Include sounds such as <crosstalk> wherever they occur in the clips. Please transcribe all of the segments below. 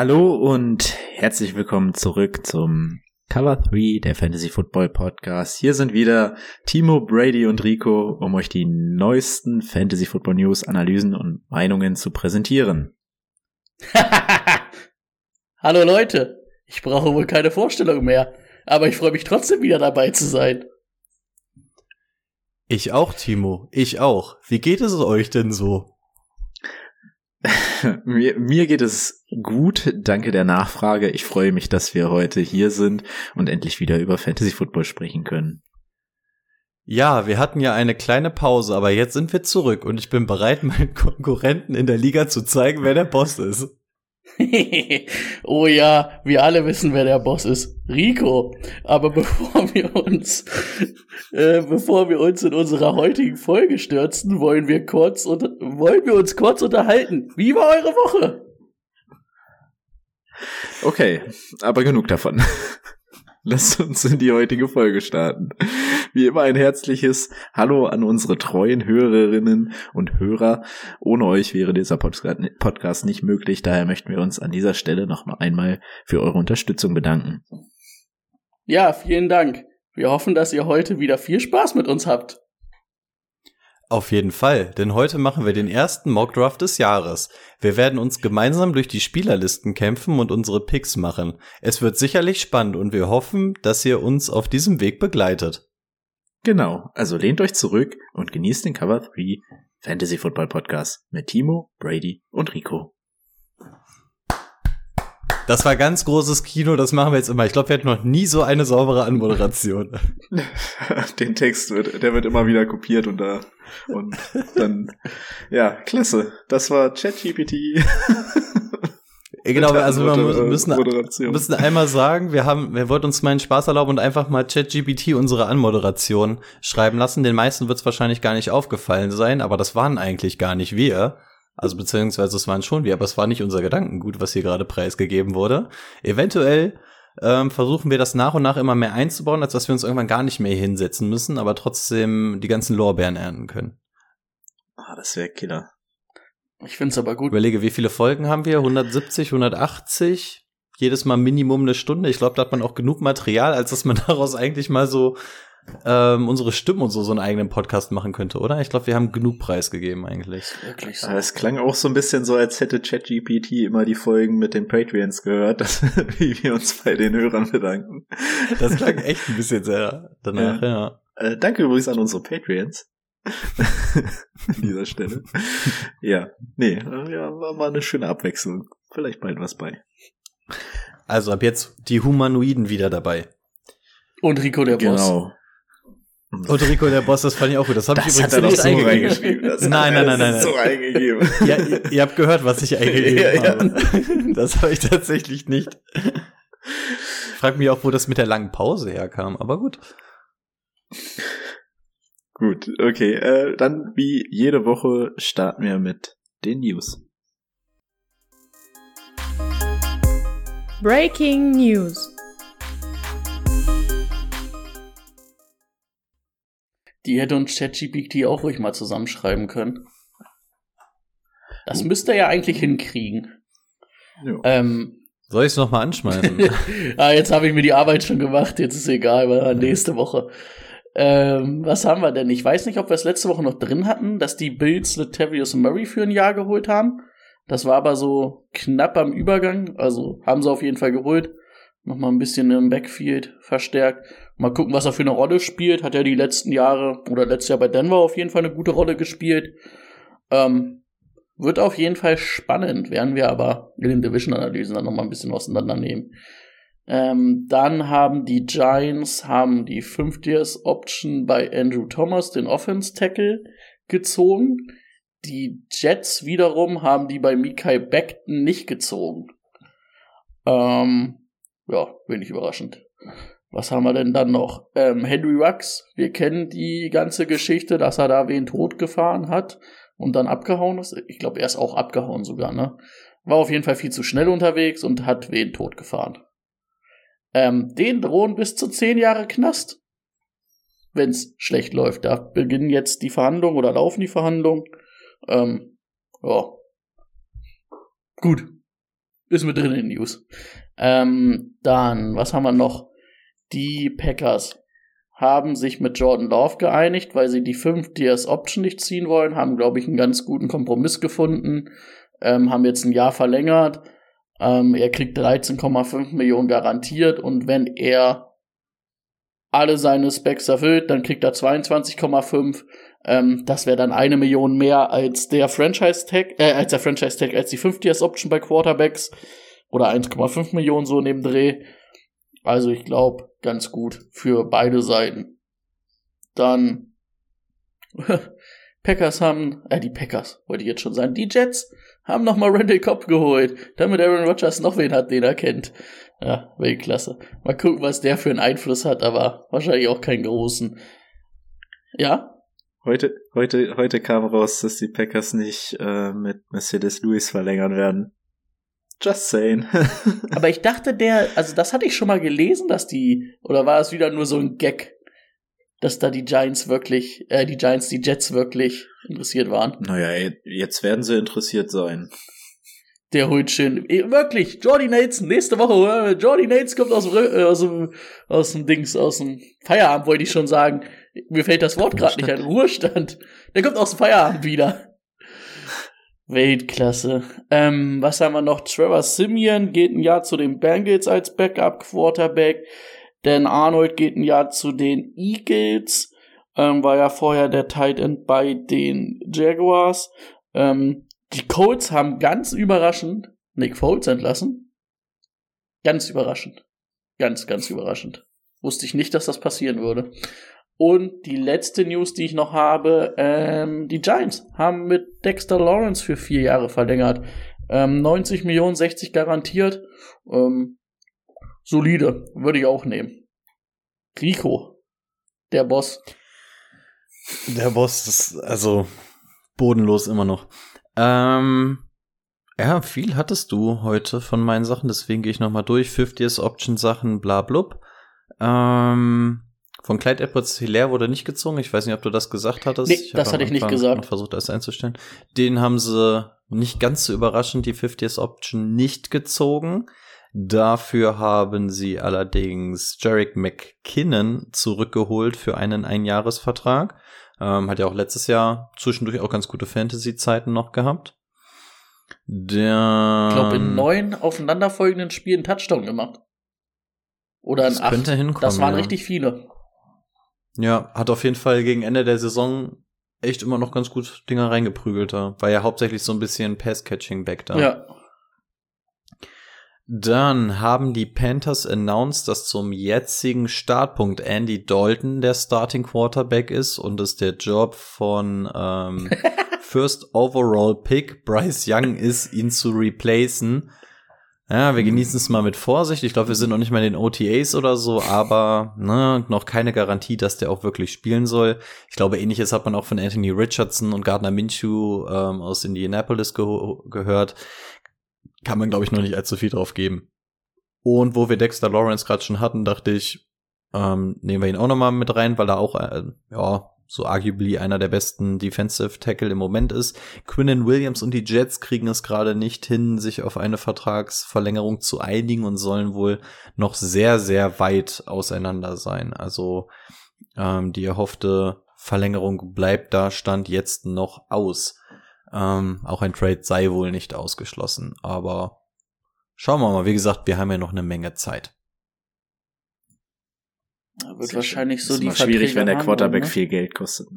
Hallo und herzlich willkommen zurück zum Cover 3 der Fantasy Football Podcast. Hier sind wieder Timo, Brady und Rico, um euch die neuesten Fantasy Football News, Analysen und Meinungen zu präsentieren. <laughs> Hallo Leute, ich brauche wohl keine Vorstellung mehr, aber ich freue mich trotzdem wieder dabei zu sein. Ich auch, Timo, ich auch. Wie geht es euch denn so? <laughs> mir, mir geht es gut, danke der Nachfrage. Ich freue mich, dass wir heute hier sind und endlich wieder über Fantasy Football sprechen können. Ja, wir hatten ja eine kleine Pause, aber jetzt sind wir zurück und ich bin bereit, meinen Konkurrenten in der Liga zu zeigen, wer der Boss ist. <laughs> oh ja, wir alle wissen, wer der Boss ist. Rico. Aber <laughs> bevor wir uns, äh, bevor wir uns in unserer heutigen Folge stürzen, wollen wir kurz unter wollen wir uns kurz unterhalten. Wie war eure Woche? Okay, aber genug davon. <laughs> Lasst uns in die heutige Folge starten. Wie immer ein herzliches Hallo an unsere treuen Hörerinnen und Hörer. Ohne euch wäre dieser Podcast nicht möglich. Daher möchten wir uns an dieser Stelle noch mal einmal für eure Unterstützung bedanken. Ja, vielen Dank. Wir hoffen, dass ihr heute wieder viel Spaß mit uns habt. Auf jeden Fall, denn heute machen wir den ersten Mockdraft des Jahres. Wir werden uns gemeinsam durch die Spielerlisten kämpfen und unsere Picks machen. Es wird sicherlich spannend und wir hoffen, dass ihr uns auf diesem Weg begleitet. Genau, also lehnt euch zurück und genießt den Cover 3 Fantasy Football Podcast mit Timo, Brady und Rico. Das war ganz großes Kino, das machen wir jetzt immer. Ich glaube, wir hatten noch nie so eine saubere Anmoderation. <laughs> Den Text wird, der wird immer wieder kopiert und da und dann ja, klasse. Das war ChatGPT. Genau, also wir müssen, müssen einmal sagen, wir haben, wir wollten uns mal einen Spaß erlauben und einfach mal ChatGPT unsere Anmoderation schreiben lassen. Den meisten wird es wahrscheinlich gar nicht aufgefallen sein, aber das waren eigentlich gar nicht wir. Also beziehungsweise es waren schon wir, aber es war nicht unser Gedankengut, was hier gerade preisgegeben wurde. Eventuell ähm, versuchen wir das nach und nach immer mehr einzubauen, als dass wir uns irgendwann gar nicht mehr hinsetzen müssen, aber trotzdem die ganzen Lorbeeren ernten können. Ah, das wäre Killer. Ich find's aber gut. Überlege, wie viele Folgen haben wir? 170, 180? Jedes Mal Minimum eine Stunde. Ich glaube, da hat man auch genug Material, als dass man <laughs> daraus eigentlich mal so ähm, unsere Stimmen und so so einen eigenen Podcast machen könnte, oder? Ich glaube, wir haben genug Preis gegeben eigentlich. Wirklich so. Es klang auch so ein bisschen so, als hätte ChatGPT immer die Folgen mit den Patreons gehört, <laughs> dass, wie wir uns bei den Hörern bedanken. Das klang echt ein bisschen sehr danach, ja. ja. Äh, danke übrigens an unsere Patreons. <laughs> an dieser Stelle. <laughs> ja, nee, äh, ja, war mal eine schöne Abwechslung. Vielleicht bald was bei. Also ab jetzt die Humanoiden wieder dabei. Und Rico der Boss. Genau. Und Rico der Boss, das fand ich auch gut. Das habe ich übrigens hat er nicht so eingegeben. reingeschrieben. Das <laughs> Nein, nein, nein, nein, so eingegeben. <laughs> Ja, ihr, ihr habt gehört, was ich <laughs> eingegeben Ja, ja. habe. Das habe ich tatsächlich nicht. Ich frage mich auch, wo das mit der langen Pause herkam, aber gut. Gut, okay. Äh, dann wie jede Woche starten wir mit den News. Breaking News. Die hätte uns ChatGPT auch ruhig mal zusammenschreiben können. Das müsste er ja eigentlich hinkriegen. Ja. Ähm, Soll ich es nochmal anschmeißen? <laughs> ah, jetzt habe ich mir die Arbeit schon gemacht, jetzt ist egal, weil nächste Woche. Ähm, was haben wir denn? Ich weiß nicht, ob wir es letzte Woche noch drin hatten, dass die Bills Latavius Murray für ein Jahr geholt haben. Das war aber so knapp am Übergang, also haben sie auf jeden Fall geholt. Nochmal ein bisschen im Backfield verstärkt. Mal gucken, was er für eine Rolle spielt. Hat er die letzten Jahre oder letztes Jahr bei Denver auf jeden Fall eine gute Rolle gespielt. Ähm, wird auf jeden Fall spannend, werden wir aber in den Division-Analysen dann nochmal ein bisschen auseinandernehmen. Ähm, dann haben die Giants haben die 5 Years Option bei Andrew Thomas, den Offense Tackle, gezogen. Die Jets wiederum haben die bei Mikai Beckton nicht gezogen. Ähm, ja, wenig überraschend. Was haben wir denn dann noch? Ähm, Henry Rux, wir kennen die ganze Geschichte, dass er da wen tot gefahren hat und dann abgehauen ist. Ich glaube, er ist auch abgehauen sogar, ne? War auf jeden Fall viel zu schnell unterwegs und hat wen tot gefahren. Ähm, den drohen bis zu zehn Jahre Knast. Wenn's schlecht läuft. Da beginnen jetzt die Verhandlungen oder laufen die Verhandlungen. Ähm, ja. Gut. Ist mit drin in den News. Ähm, dann, was haben wir noch? Die Packers haben sich mit Jordan Love geeinigt, weil sie die 5 DS Option nicht ziehen wollen, haben, glaube ich, einen ganz guten Kompromiss gefunden, ähm, haben jetzt ein Jahr verlängert. Ähm, er kriegt 13,5 Millionen garantiert und wenn er alle seine Specs erfüllt, dann kriegt er 22,5. Ähm, das wäre dann eine Million mehr als der Franchise Tag, äh, als der Franchise Tag, als die 5 DS Option bei Quarterbacks oder 1,5 Millionen so in dem Dreh. Also ich glaube, ganz gut für beide Seiten. Dann <laughs> Packers haben, äh, die Packers, wollte ich jetzt schon sagen, die Jets haben nochmal Randall Cobb geholt, damit Aaron Rodgers noch wen hat, den er kennt. Ja, Weltklasse. Mal gucken, was der für einen Einfluss hat, aber wahrscheinlich auch keinen großen. Ja? Heute, heute, heute kam raus, dass die Packers nicht äh, mit Mercedes Lewis verlängern werden. Just saying. <laughs> Aber ich dachte, der, also das hatte ich schon mal gelesen, dass die, oder war es wieder nur so ein Gag, dass da die Giants wirklich, äh, die Giants, die Jets wirklich interessiert waren? Naja, jetzt werden sie interessiert sein. Der holt schön, wirklich, Jordy Nates, nächste Woche, äh, Jordy Nates kommt aus dem, äh, aus dem, aus dem Dings, aus dem Feierabend, wollte ich schon sagen. Mir fällt das Wort gerade nicht ein, Ruhestand. Der kommt aus dem Feierabend wieder. Weltklasse. Ähm, was haben wir noch? Trevor Simeon geht ein Jahr zu den Bengals als Backup-Quarterback. Dan Arnold geht ein Jahr zu den Eagles. Ähm, war ja vorher der Tight End bei den Jaguars. Ähm, die Colts haben ganz überraschend Nick Foles entlassen. Ganz überraschend. Ganz, ganz überraschend. Wusste ich nicht, dass das passieren würde. Und die letzte News, die ich noch habe, ähm, die Giants haben mit Dexter Lawrence für vier Jahre verlängert. Ähm, 90 Millionen, 60 garantiert. Ähm, solide, würde ich auch nehmen. Rico, der Boss. Der Boss ist also bodenlos immer noch. Ähm, ja, viel hattest du heute von meinen Sachen, deswegen gehe ich nochmal durch. 50 Option Sachen, bla blub. Ähm, von Clyde Edwards Hilaire wurde nicht gezogen. Ich weiß nicht, ob du das gesagt hattest. Nee, ich das hatte ich nicht gesagt. versucht, das einzustellen. Den haben sie nicht ganz so überraschend, die 50th Option nicht gezogen. Dafür haben sie allerdings Jarek McKinnon zurückgeholt für einen Einjahresvertrag. Ähm, hat ja auch letztes Jahr zwischendurch auch ganz gute Fantasy-Zeiten noch gehabt. Der, ich glaube, in neun aufeinanderfolgenden Spielen Touchdown gemacht. Oder in acht. Könnte hinkommen, das waren ja. richtig viele. Ja, hat auf jeden Fall gegen Ende der Saison echt immer noch ganz gut Dinger reingeprügelt da. War ja hauptsächlich so ein bisschen Pass-Catching-Back da. Ja. Dann haben die Panthers announced, dass zum jetzigen Startpunkt Andy Dalton der Starting Quarterback ist und es der Job von ähm, <laughs> First Overall Pick Bryce Young ist, ihn zu replacen. Ja, wir genießen es mal mit Vorsicht. Ich glaube, wir sind noch nicht mal in den OTAs oder so, aber ne, noch keine Garantie, dass der auch wirklich spielen soll. Ich glaube, ähnliches hat man auch von Anthony Richardson und Gardner Minshew ähm, aus Indianapolis ge gehört. Kann man, glaube ich, noch nicht allzu viel drauf geben. Und wo wir Dexter Lawrence gerade schon hatten, dachte ich, ähm, nehmen wir ihn auch noch mal mit rein, weil er auch, äh, ja, so arguably einer der besten Defensive Tackle im Moment ist. Quinnen Williams und die Jets kriegen es gerade nicht hin, sich auf eine Vertragsverlängerung zu einigen und sollen wohl noch sehr, sehr weit auseinander sein. Also ähm, die erhoffte Verlängerung bleibt da, stand jetzt noch aus. Ähm, auch ein Trade sei wohl nicht ausgeschlossen, aber schauen wir mal. Wie gesagt, wir haben ja noch eine Menge Zeit. Wird wahrscheinlich so ist die schwierig, wenn der Quarterback ne? viel Geld kostet.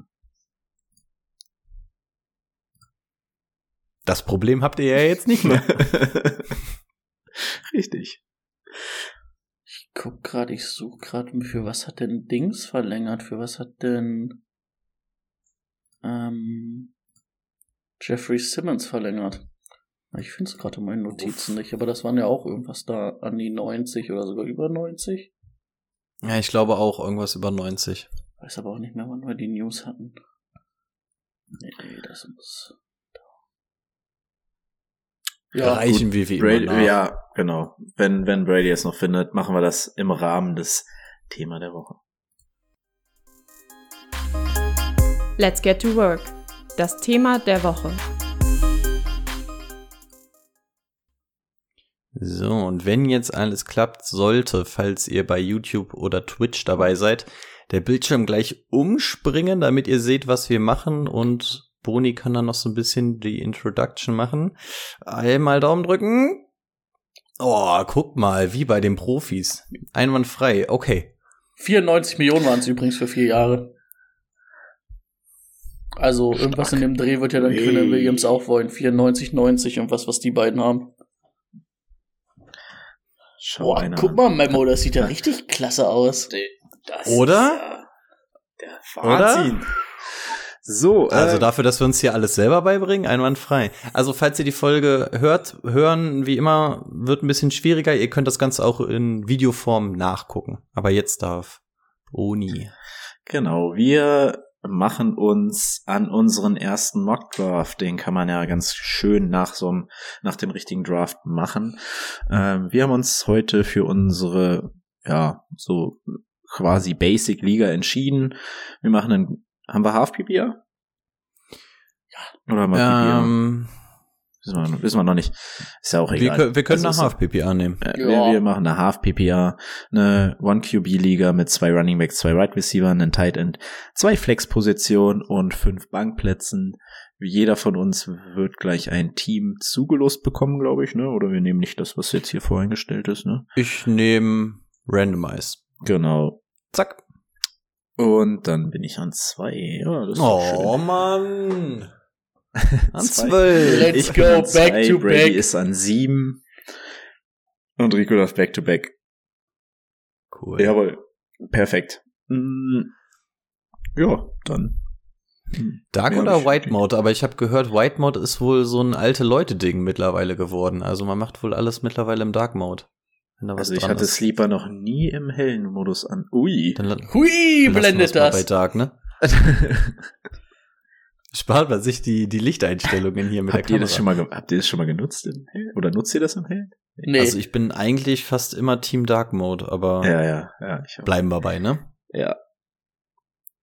Das Problem habt ihr ja jetzt nicht mehr. <laughs> Richtig. Ich guck gerade, ich suche gerade, für was hat denn Dings verlängert? Für was hat denn ähm, Jeffrey Simmons verlängert? Ich finde es gerade in meinen Notizen nicht, aber das waren ja auch irgendwas da an die 90 oder sogar über 90. Ja, ich glaube auch irgendwas über 90. Weiß aber auch nicht mehr, wann wir die News hatten. Nee, nee, das muss. Ja, reichen wir wie Brady, immer nach. Ja, genau. Wenn, wenn Brady es noch findet, machen wir das im Rahmen des Thema der Woche. Let's get to work. Das Thema der Woche. So, und wenn jetzt alles klappt sollte, falls ihr bei YouTube oder Twitch dabei seid, der Bildschirm gleich umspringen, damit ihr seht, was wir machen und Boni kann dann noch so ein bisschen die Introduction machen. Einmal Daumen drücken. Oh, guck mal, wie bei den Profis. Einwandfrei, okay. 94 Millionen waren es übrigens für vier Jahre. Also irgendwas Stark. in dem Dreh wird ja dann Hey. Quinn Williams auch wollen. 94, 90 und was, was die beiden haben. Schau Boah, einer guck mal, Memo, das sieht ja richtig klasse aus. <laughs> Das Oder? ist ja der Wahnsinn. So, Also äh, dafür, dass wir uns hier alles selber beibringen, einwandfrei. Also falls ihr die Folge hört, hören, wie immer, wird ein bisschen schwieriger. Ihr könnt das Ganze auch in Videoform nachgucken. Aber jetzt darf Boni. Genau, wir machen uns an unseren ersten Mock Draft. Den kann man ja ganz schön nach so einem, nach dem richtigen Draft machen. Ähm, wir haben uns heute für unsere, ja, so quasi Basic Liga entschieden. Wir machen einen, haben wir Half PPR? Ja. Oder haben wir PPR? Ähm, Wissen wir, wissen wir noch nicht. Ist ja auch wir, egal. können- wir können Also nach ist- Half PPA nehmen. Äh, Ja. wir, wir machen eine Half PPR, eine One QB Liga mit zwei Running Backs, zwei Right Receiver, einen Tight End, zwei Flex Positionen und fünf Bankplätzen. Jeder von uns wird gleich ein Team zugelost bekommen, glaube ich, ne? Oder wir nehmen nicht das, was jetzt hier voreingestellt ist, ne? Ich nehme Randomize. Genau. Zack. Und dann bin ich an zwei. Ja, das Oh schön. Mann. <laughs> An zwölf. Let's ich go, back zwei, to Brady back. ist an sieben. Und Rico darf back to back. Cool. Jawohl. Perfekt. Mm, Ja, dann. Dark Ja, oder White Mode? Aber ich habe gehört, White Mode ist wohl so ein alte Leute-Ding mittlerweile geworden. Also man macht wohl alles mittlerweile im Dark Mode. Wenn da was Also ich dran hatte ist. Sleeper noch nie im hellen Modus an. Ui. Dann Hui, wir's blendet mal das. bei Dark, ne? <laughs> Spart man sich die, die Lichteinstellungen hier mit habt der ihr Kamera. das schon mal, habt ihr das schon mal genutzt im hellen? Oder nutzt ihr das im hellen? Nee, Also ich bin eigentlich fast immer Team Dark Mode, aber Ja, ja, ja. Bleiben wir bei, ne? ja.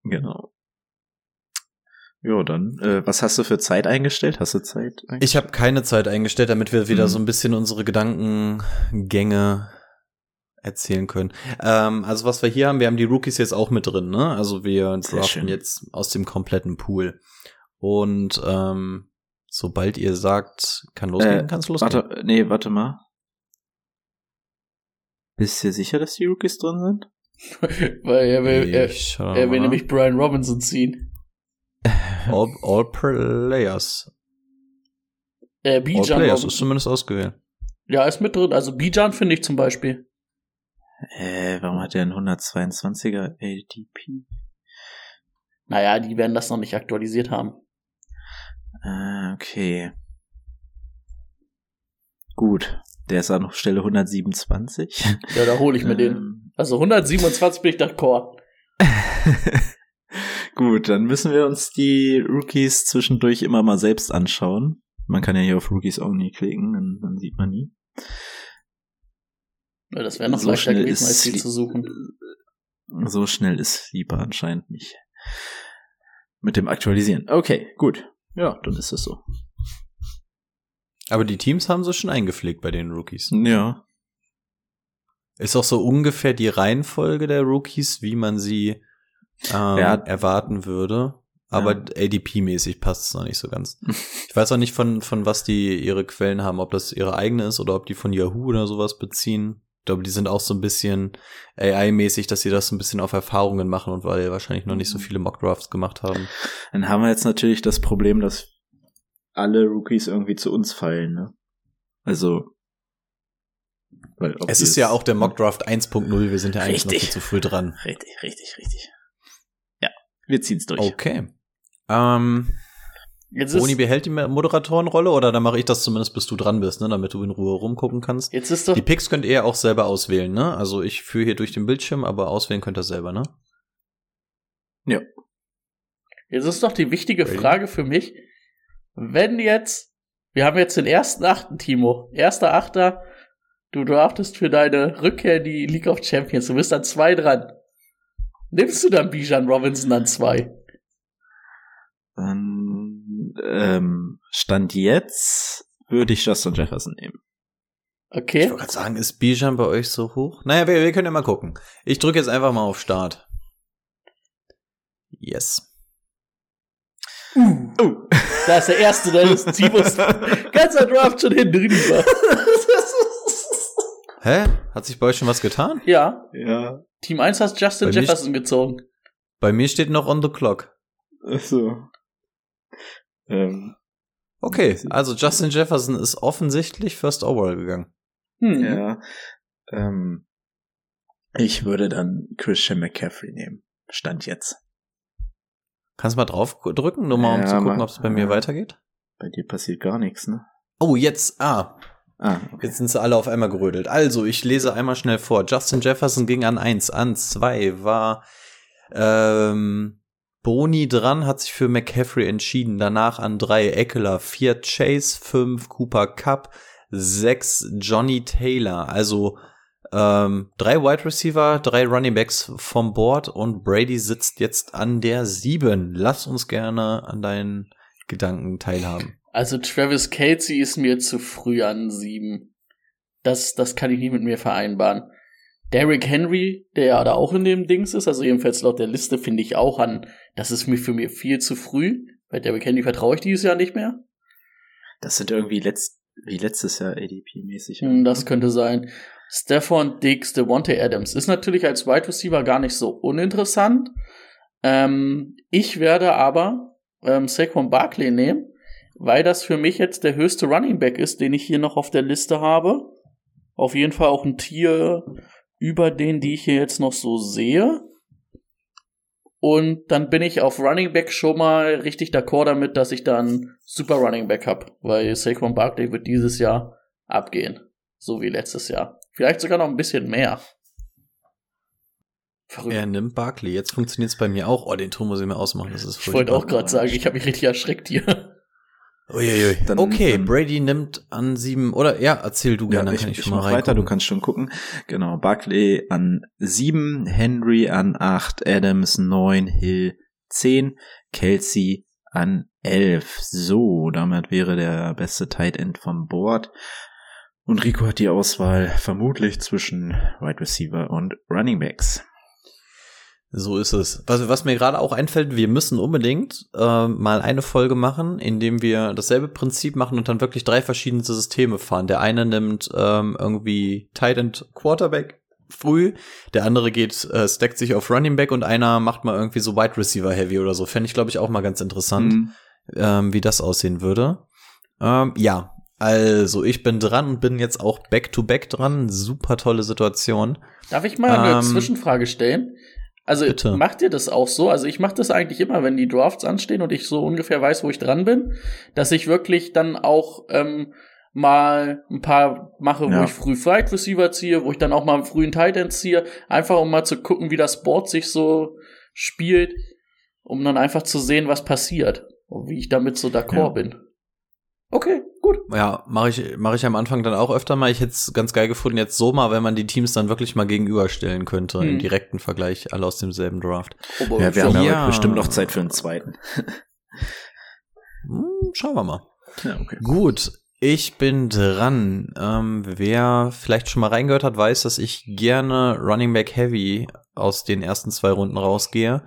Genau. Jo, dann, äh, was hast du für Zeit eingestellt? Hast du Zeit? eingestellt? Ich habe keine Zeit eingestellt, damit wir wieder Mhm. so ein bisschen unsere Gedankengänge erzählen können. Ähm, also was wir hier haben, wir haben die Rookies jetzt auch mit drin, ne? Also wir Sehr schön. jetzt aus dem kompletten Pool. Und ähm, sobald ihr sagt, kann losgehen, Äh, kannst du losgehen. Warte, nee, warte mal. Bist du sicher, dass die Rookies drin sind? <laughs> weil er will, er, er will nämlich Brian Robinson ziehen. all, all Players. Äh, All Bijan Players Robinson. ist zumindest ausgewählt. Ja, ist mit drin. Also Bijan finde ich zum Beispiel. Äh, warum hat der einen 122er ADP? Naja, die werden das noch nicht aktualisiert haben. Ah, okay. Gut. Der ist an Stelle 127. <laughs> Ja, da hole ich mir den. Ähm, Also 127 bin ich d'accord. <laughs> Gut, dann müssen wir uns die Rookies zwischendurch immer mal selbst anschauen. Man kann ja hier auf Rookies Only klicken, dann, dann sieht man nie. Ja, das wäre noch So leichter gewesen, ist als die zu suchen. So schnell ist Sleeper anscheinend nicht. Mit dem Aktualisieren. Okay, gut. Ja, dann ist es so. Aber die Teams haben sie schon eingepflegt bei den Rookies. Ja. Ist auch so ungefähr die Reihenfolge der Rookies, wie man sie ähm, Ja. erwarten würde. Aber ADP-mäßig passt es noch nicht so ganz. Ich weiß auch nicht, von, von was die ihre Quellen haben, ob das ihre eigene ist oder ob die von Yahoo oder sowas beziehen. Ich glaube, die sind auch so ein bisschen AI-mäßig, dass sie das so ein bisschen auf Erfahrungen machen und weil wahrscheinlich noch nicht so viele Mockdrafts gemacht haben. Dann haben wir jetzt natürlich das Problem, dass alle Rookies irgendwie zu uns fallen, ne? Also. Weil Es ist ja auch der Mockdraft 1.0, wir sind ja eigentlich noch Richtig. viel zu früh dran. Richtig, richtig, richtig. Ja, wir ziehen's durch. Okay. Ähm, Jetzt Boni behält die Moderatorenrolle oder dann mache ich das zumindest, bis du dran bist, ne, damit du in Ruhe rumgucken kannst. Jetzt ist doch die Picks könnt ihr auch selber auswählen, ne? Also ich führe hier durch den Bildschirm, aber auswählen könnt ihr selber, ne? Ja. Jetzt ist doch die wichtige Ready? Frage für mich, wenn jetzt, wir haben jetzt den ersten Achten, Timo, erster Achter, du draftest für deine Rückkehr in die League of Champions, du bist an zwei dran. Nimmst du dann Bijan Robinson an zwei? Dann ähm, Stand jetzt würde ich Justin Jefferson nehmen. Okay. Ich wollte gerade sagen, ist Bijan bei euch so hoch? Naja, wir, wir können ja mal gucken. Ich drücke jetzt einfach mal auf Start. Yes. Uh. Oh. Da ist der erste, da ist Timos ganzer Draft schon hinten drüber. <laughs> Hä? Hat sich bei euch schon was getan? Ja. Ja. Team 1 hat Justin bei Jefferson gezogen. Bei mir steht noch on the clock. Ach so. Ähm, okay, also Justin Jefferson ist offensichtlich First Overall gegangen. Hm. Ja. Ähm, ich würde dann Christian McCaffrey nehmen. Stand jetzt. Kannst du mal drauf drücken, nur mal um ja, zu gucken, ob es bei mir äh, weitergeht? Bei dir passiert gar nichts, ne? Oh, jetzt, ah. Ah, okay. Jetzt sind sie alle auf einmal gerödelt. Also, ich lese einmal schnell vor. Justin Jefferson ging an eins, an zwei war ähm, Boni dran, hat sich für McCaffrey entschieden. Danach an drei Eckler, vier Chase, fünf Cooper Cup, sechs Johnny Taylor. Also ähm, drei Wide Receiver, drei Running Backs vom Board und Brady sitzt jetzt an der sieben. Lass uns gerne an deinen Gedanken teilhaben. Also Travis Kelsey ist mir zu früh an sieben. Das, das kann ich nicht mit mir vereinbaren. Derrick Henry, der ja da auch in dem Dings ist, also jedenfalls laut der Liste finde ich auch an, das ist mir für mir viel zu früh. Bei Derrick Henry vertraue ich dieses Jahr nicht mehr. Das sind irgendwie letzt, wie letztes Jahr ADP-mäßig. Hm, das könnte sein. Stefan Diggs, Devontae Adams ist natürlich als Wide Receiver gar nicht so uninteressant. Ähm, ich werde aber ähm, Saquon Barkley nehmen, weil das für mich jetzt der höchste Running Back ist, den ich hier noch auf der Liste habe. Auf jeden Fall auch ein Tier über den, die ich hier jetzt noch so sehe. Und dann bin ich auf Running Back schon mal richtig d'accord damit, dass ich dann super Running Back hab, weil Saquon Barkley wird dieses Jahr abgehen, so wie letztes Jahr. Vielleicht sogar noch ein bisschen mehr. Verrückt. Er nimmt Barkley. Jetzt funktioniert es bei mir auch. Oh, den Ton muss ich mir ausmachen. Das ist ich wollte auch gerade sagen, ich habe mich richtig erschreckt hier. Uiuiui. Dann, okay, dann, Brady nimmt an sieben, oder ja, erzähl du gerne, ja, ich, kann ich, ich schon mal weiter, du kannst schon gucken. Genau, Buckley an sieben, Henry an acht, Adams neun, Hill zehn, Kelsey an elf. So, damit wäre der beste Tight End vom Board. Und Rico hat die Auswahl vermutlich zwischen Wide Receiver und Running Backs. So ist es. Was, was mir gerade auch einfällt, wir müssen unbedingt äh, mal eine Folge machen, in dem wir dasselbe Prinzip machen und dann wirklich drei verschiedene Systeme fahren. Der eine nimmt ähm, irgendwie Tight End Quarterback früh, der andere geht, äh, stackt sich auf Running Back und einer macht mal irgendwie so Wide Receiver Heavy oder so. Fände ich, glaube ich, auch mal ganz interessant, mhm. ähm, wie das aussehen würde. Ähm, ja, also ich bin dran und bin jetzt auch back-to-back -back dran. Super tolle Situation. Darf ich mal eine ähm, Zwischenfrage stellen? Also Bitte. macht ihr das auch so? Also ich mache das eigentlich immer, wenn die Drafts anstehen und ich so ungefähr weiß, wo ich dran bin, dass ich wirklich dann auch ähm, mal ein paar mache, ja. wo ich früh Fight Receiver ziehe, wo ich dann auch mal einen frühen Tight End ziehe, einfach um mal zu gucken, wie das Board sich so spielt, um dann einfach zu sehen, was passiert und wie ich damit so d'accord ja. bin. Okay, gut. Ja, mache ich, mach ich am Anfang dann auch öfter mal. Ich hätte es ganz geil gefunden, jetzt so mal, wenn man die Teams dann wirklich mal gegenüberstellen könnte, hm. im direkten Vergleich, alle aus demselben Draft. Oh, ja, wir haben ja bestimmt noch Zeit für einen zweiten. hm, schauen wir mal. Ja, okay. Gut, ich bin dran. Ähm, wer vielleicht schon mal reingehört hat, weiß, dass ich gerne Running Back Heavy aus den ersten zwei Runden rausgehe.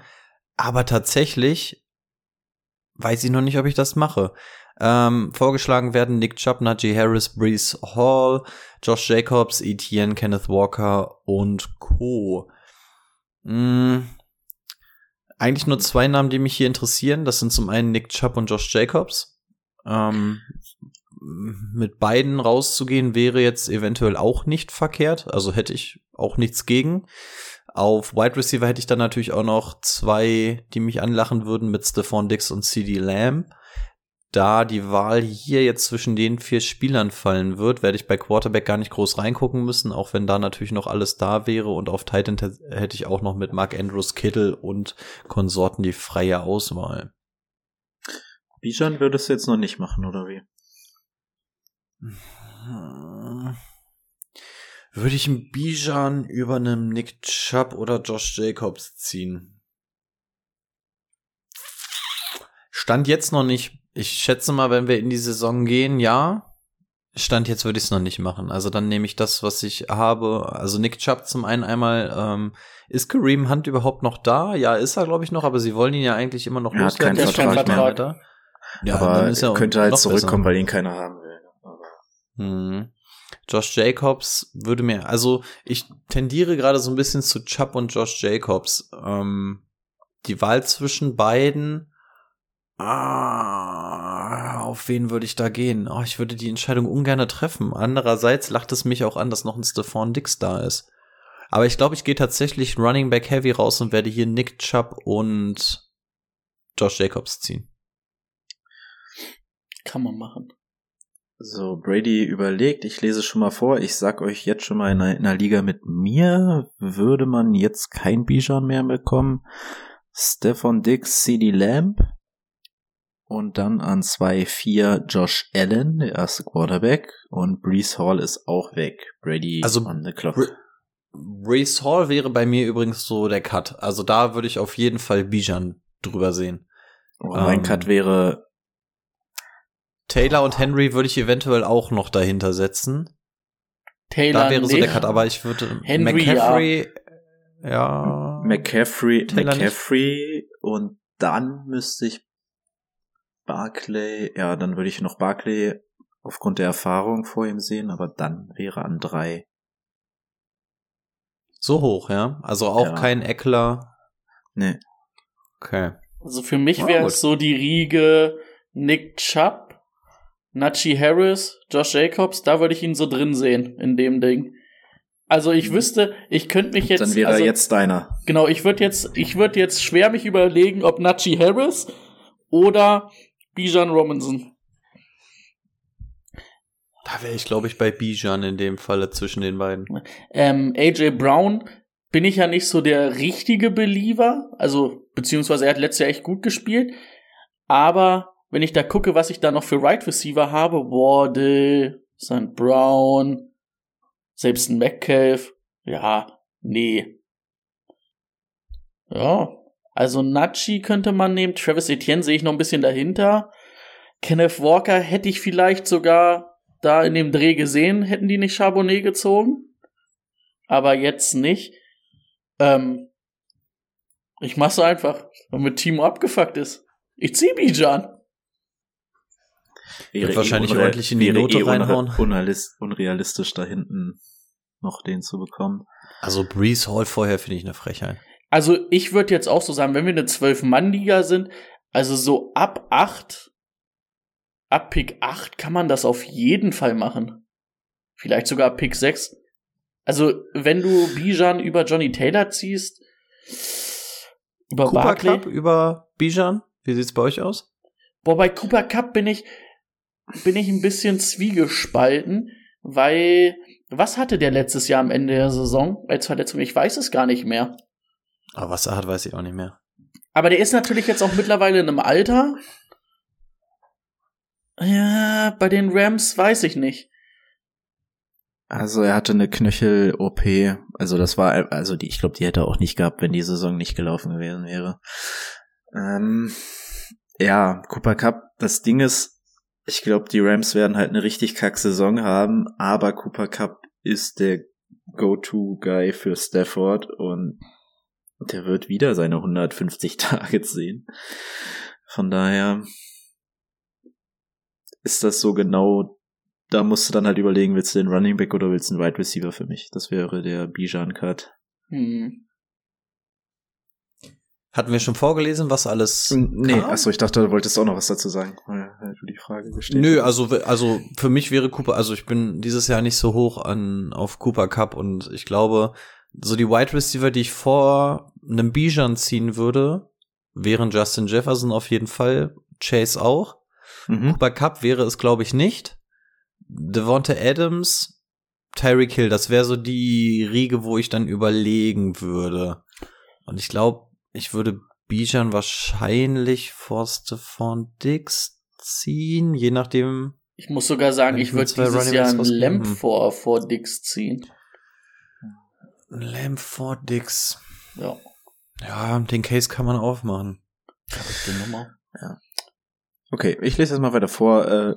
Aber tatsächlich weiß ich noch nicht, ob ich das mache. Ähm, vorgeschlagen werden Nick Chubb, Najee Harris, Brees Hall, Josh Jacobs, Etienne, Kenneth Walker und Co. Hm, eigentlich nur zwei Namen, die mich hier interessieren. Das sind zum einen Nick Chubb und Josh Jacobs. Ähm, mit beiden rauszugehen wäre jetzt eventuell auch nicht verkehrt. Also hätte ich auch nichts gegen. Auf Wide Receiver hätte ich dann natürlich auch noch zwei, die mich anlachen würden mit Stephon Dix und CD Lamb. Da die Wahl hier jetzt zwischen den vier Spielern fallen wird, werde ich bei Quarterback gar nicht groß reingucken müssen, auch wenn da natürlich noch alles da wäre und auf Titan hätte ich auch noch mit Mark Andrews Kittle und Konsorten die freie Auswahl. Bijan würdest du jetzt noch nicht machen, oder wie? Würde ich einen Bijan über einem Nick Chubb oder Josh Jacobs ziehen? Stand jetzt noch nicht. Ich schätze mal, wenn wir in die Saison gehen, ja. Stand jetzt würde ich es noch nicht machen. Also dann nehme ich das, was ich habe. Also Nick Chubb zum einen einmal, ähm, ist Kareem Hunt überhaupt noch da? Ja, ist er, glaube ich, noch, aber sie wollen ihn ja eigentlich immer noch er loswerden. Hat keinen Vertrag mehr. Ja, aber dann ist er könnte halt zurückkommen, besser. weil ihn keiner haben will. Hm. Josh Jacobs würde mir, also ich tendiere gerade so ein bisschen zu Chubb und Josh Jacobs. Ähm, die Wahl zwischen beiden, ah, auf wen würde ich da gehen? Oh, ich würde die Entscheidung ungern treffen. Andererseits lacht es mich auch an, dass noch ein Stephon Dix da ist. Aber ich glaube, ich gehe tatsächlich Running Back Heavy raus und werde hier Nick Chubb und Josh Jacobs ziehen. Kann man machen. So, Brady überlegt, ich lese schon mal vor, ich sag euch jetzt schon mal in einer, in einer Liga mit mir würde man jetzt kein Bijan mehr bekommen. Stefan Dix, CD Lamb und dann an 2-4 Josh Allen, der erste Quarterback und Brees Hall ist auch weg. Brady also, on the clock. Brees Hall wäre bei mir übrigens so der Cut. Also da würde ich auf jeden Fall Bijan drüber sehen. Oh, mein ähm, Cut wäre Taylor und Henry würde ich eventuell auch noch dahinter setzen. Taylor da wäre nicht. so der Cut, aber ich würde Henry, McCaffrey, ja. ja. McCaffrey, Taylor McCaffrey nicht. und dann müsste ich Barclay, ja, dann würde ich noch Barclay aufgrund der Erfahrung vor ihm sehen, aber dann wäre an drei. So hoch, ja? Also auch ja. kein Eckler. Nee. Okay. Also für mich wäre es so die Riege Nick Chubb, Nachi Harris, Josh Jacobs, da würde ich ihn so drin sehen in dem Ding. Also ich mhm. wüsste, ich könnte mich jetzt. Dann wäre also, er jetzt deiner. Genau, ich würde jetzt, ich würde jetzt schwer mich überlegen, ob Nachi Harris oder Bijan Robinson. Da wäre ich, glaube ich, bei Bijan in dem Falle zwischen den beiden. Ähm, AJ Brown bin ich ja nicht so der richtige Believer, also beziehungsweise er hat letztes Jahr echt gut gespielt, aber wenn ich da gucke, was ich da noch für Right Receiver habe, Wardle, St. Brown, selbst ein Metcalf, ja, nee. Ja, also Nachi könnte man nehmen, Travis Etienne sehe ich noch ein bisschen dahinter. Kenneth Walker hätte ich vielleicht sogar da in dem Dreh gesehen, hätten die nicht Charbonnet gezogen. Aber jetzt nicht. Ähm, ich mach's einfach, weil mit Timo abgefuckt ist. Ich zieh Bijan. Wäre Wird wahrscheinlich eh ordentlich in die Note eh reinhauen. unrealistisch da hinten noch den zu bekommen. Also Breeze Hall vorher finde ich eine Frechheit. Also ich würde jetzt auch so sagen, wenn wir eine Zwölf-Mann-Liga sind, also so ab acht, ab Pick 8 kann man das auf jeden Fall machen. Vielleicht sogar Pick 6. Also, wenn du Bijan über Johnny Taylor ziehst, über Cooper Barkley, Cup über Bijan, wie sieht's bei euch aus? Boah, bei Cooper Cup bin ich, bin ich ein bisschen zwiegespalten, weil was hatte der letztes Jahr am Ende der Saison als Verletzung? Ich weiß es gar nicht mehr. Aber was er hat, weiß ich auch nicht mehr. Aber der ist natürlich jetzt auch mittlerweile in einem Alter. Ja, bei den Rams weiß ich nicht. Also er hatte eine Knöchel-OP. Also das war, also die, ich glaube, die hätte er auch nicht gehabt, wenn die Saison nicht gelaufen gewesen wäre. Ähm, ja, Cooper Cup, das Ding ist, ich glaube, die Rams werden halt eine richtig kack Saison haben, aber Cooper Cup ist der Go-To-Guy für Stafford und der wird wieder seine 150 <laughs> Targets sehen. Von daher ist das so genau, da musst du dann halt überlegen, willst du den Running Back oder willst du einen Wide Receiver für mich? Das wäre der Bijan Cut. Hm. Hatten wir schon vorgelesen, was alles. Nee, kam? achso, ich dachte, du wolltest auch noch was dazu sagen, weil du die Frage gestellt Nö, also, also für mich wäre Cooper, also ich bin dieses Jahr nicht so hoch an auf Cooper Cup und ich glaube, so die Wide Receiver, die ich vor einem Bijan ziehen würde, wären Justin Jefferson auf jeden Fall, Chase auch. Mhm. Cooper Cup wäre es, glaube ich, nicht. Devonta Adams, Tyreek Hill, das wäre so die Riege, wo ich dann überlegen würde. Und ich glaube, ich würde Bijan wahrscheinlich vor Stephon Dix ziehen, je nachdem. Ich muss sogar sagen, ich würde dieses Jahr einen Lamp vor, vor Dix ziehen. Lamp vor Dix. Ja. Ja, den Case kann man aufmachen. Ja. Okay, ich lese das mal weiter vor. Äh,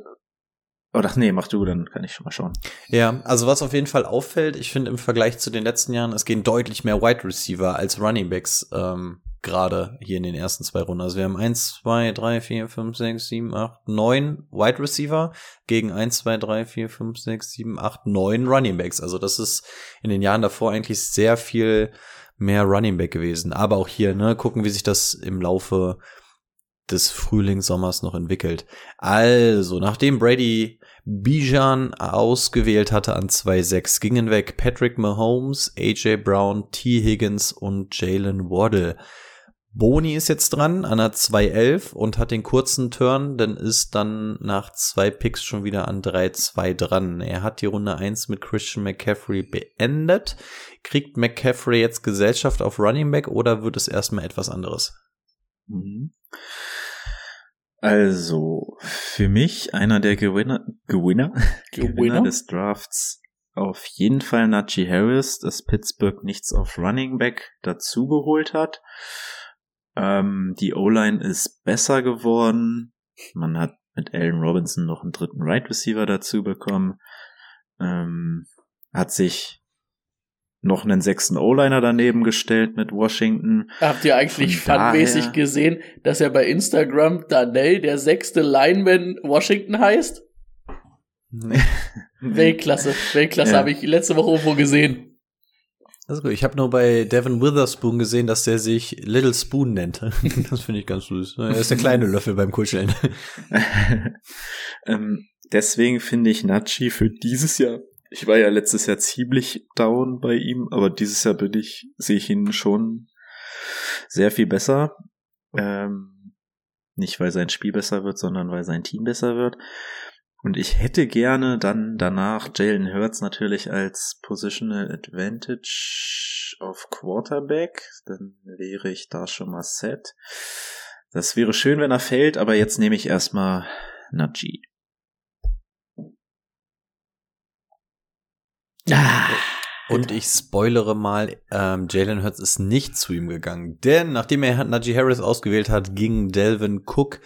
Oh, das, nee, mach du, dann kann ich schon mal schauen. Ja, also was auf jeden Fall auffällt, ich finde im Vergleich zu den letzten Jahren, es gehen deutlich mehr Wide Receiver als Running Backs ähm, gerade hier in den ersten zwei Runden. Also wir haben eins, zwei, drei, vier, fünf, sechs, sieben, acht, neun Wide Receiver gegen eins, zwei, drei, vier, fünf, sechs, sieben, acht, neun Running Backs. Also das ist in den Jahren davor eigentlich sehr viel mehr Running Back gewesen. Aber auch hier, ne, gucken, wie sich das im Laufe des Frühlingssommers noch entwickelt. Also, nachdem Brady Bijan ausgewählt hatte an 2-6, gingen weg Patrick Mahomes, AJ Brown, T. Higgins und Jalen Waddle. Boni ist jetzt dran an der 2-11 und hat den kurzen Turn, denn ist dann nach zwei Picks schon wieder an 3-2 dran. Er hat die Runde 1 mit Christian McCaffrey beendet. Kriegt McCaffrey jetzt Gesellschaft auf Running Back oder wird es erstmal etwas anderes? Mhm. Also, für mich einer der Gewinner, Gewinner, <laughs> Gewinner, Gewinner des Drafts auf jeden Fall Najee Harris, dass Pittsburgh nichts auf Running Back dazugeholt hat. Ähm, die O-Line ist besser geworden. Man hat mit Allen Robinson noch einen dritten Right Receiver dazu bekommen. Ähm, hat sich noch einen sechsten O-Liner daneben gestellt mit Washington. Habt ihr eigentlich fanmäßig gesehen, dass er bei Instagram Danell der sechste Lineman Washington heißt? Nee. <laughs> Weltklasse, Weltklasse ja. habe ich letzte Woche irgendwo gesehen. Das ist gut. Ich habe nur bei Devin Witherspoon gesehen, dass der sich Little Spoon nennt. <laughs> das finde ich ganz süß. Er ist der kleine Löffel beim Kuscheln. <laughs> ähm, deswegen finde ich Nachi für dieses Jahr ich war ja letztes Jahr ziemlich down bei ihm, aber dieses Jahr bin ich, sehe ich ihn schon sehr viel besser. Ähm, nicht weil sein Spiel besser wird, sondern weil sein Team besser wird. Und ich hätte gerne dann danach Jalen Hurts natürlich als Positional Advantage auf Quarterback. Dann wäre ich da schon mal set. Das wäre schön, wenn er fällt, aber jetzt nehme ich erstmal Najee. Ah. Und ich spoilere mal, ähm, Jalen Hurts ist nicht zu ihm gegangen. Denn nachdem er Najee Harris ausgewählt hat, ging Delvin Cook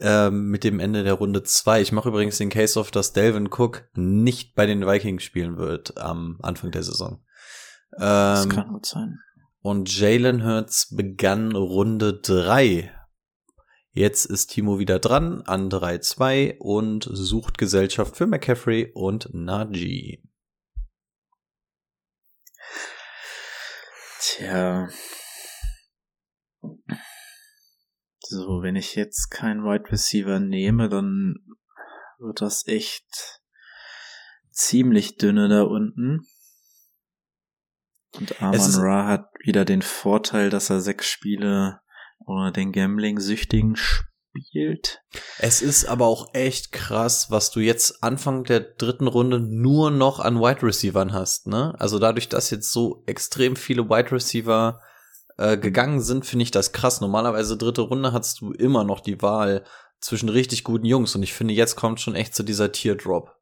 ähm, mit dem Ende der Runde 2. Ich mache übrigens den Case of, dass Delvin Cook nicht bei den Vikings spielen wird am Anfang der Saison. Ähm, das kann gut sein. Und Jalen Hurts begann Runde 3. Jetzt ist Timo wieder dran an 3-2 und sucht Gesellschaft für McCaffrey und Najee. Tja. So, wenn ich jetzt keinen Wide Receiver nehme, dann wird das echt ziemlich dünne da unten. Und Arman Ra hat wieder den Vorteil, dass er sechs Spiele oder den Gambling-Süchtigen spielt. Es ist aber auch echt krass, was du jetzt Anfang der dritten Runde nur noch an Wide Receivern hast, ne? Also dadurch, dass jetzt so extrem viele Wide Receiver äh, gegangen sind, finde ich das krass. Normalerweise dritte Runde hast du immer noch die Wahl zwischen richtig guten Jungs und ich finde, jetzt kommt schon echt zu dieser Teardrop.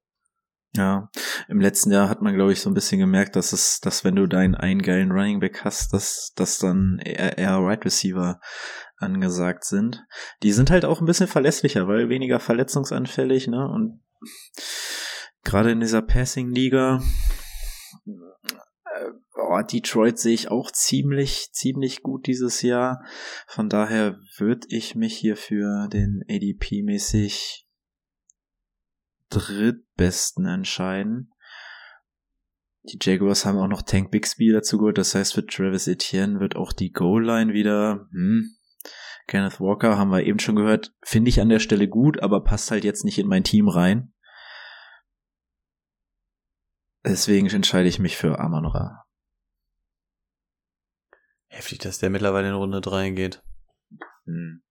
Ja, im letzten Jahr hat man, glaube ich, so ein bisschen gemerkt, dass es, dass wenn du deinen einen geilen Running Back hast, dass, dass dann eher, eher Wide Receiver angesagt sind. Die sind halt auch ein bisschen verlässlicher, weil weniger verletzungsanfällig, ne? Und gerade in dieser Passing-Liga, oh, Detroit sehe ich auch ziemlich, ziemlich gut dieses Jahr. Von daher würde ich mich hier für den ADP-mäßig drittbesten entscheiden. Die Jaguars haben auch noch Tank Bixby dazu geholt, das heißt für Travis Etienne wird auch die Goal-Line wieder, hm, Kenneth Walker haben wir eben schon gehört, finde ich an der Stelle gut, aber passt halt jetzt nicht in mein Team rein. Deswegen entscheide ich mich für Amanora. Heftig, dass der mittlerweile in Runde 3 geht. Hm.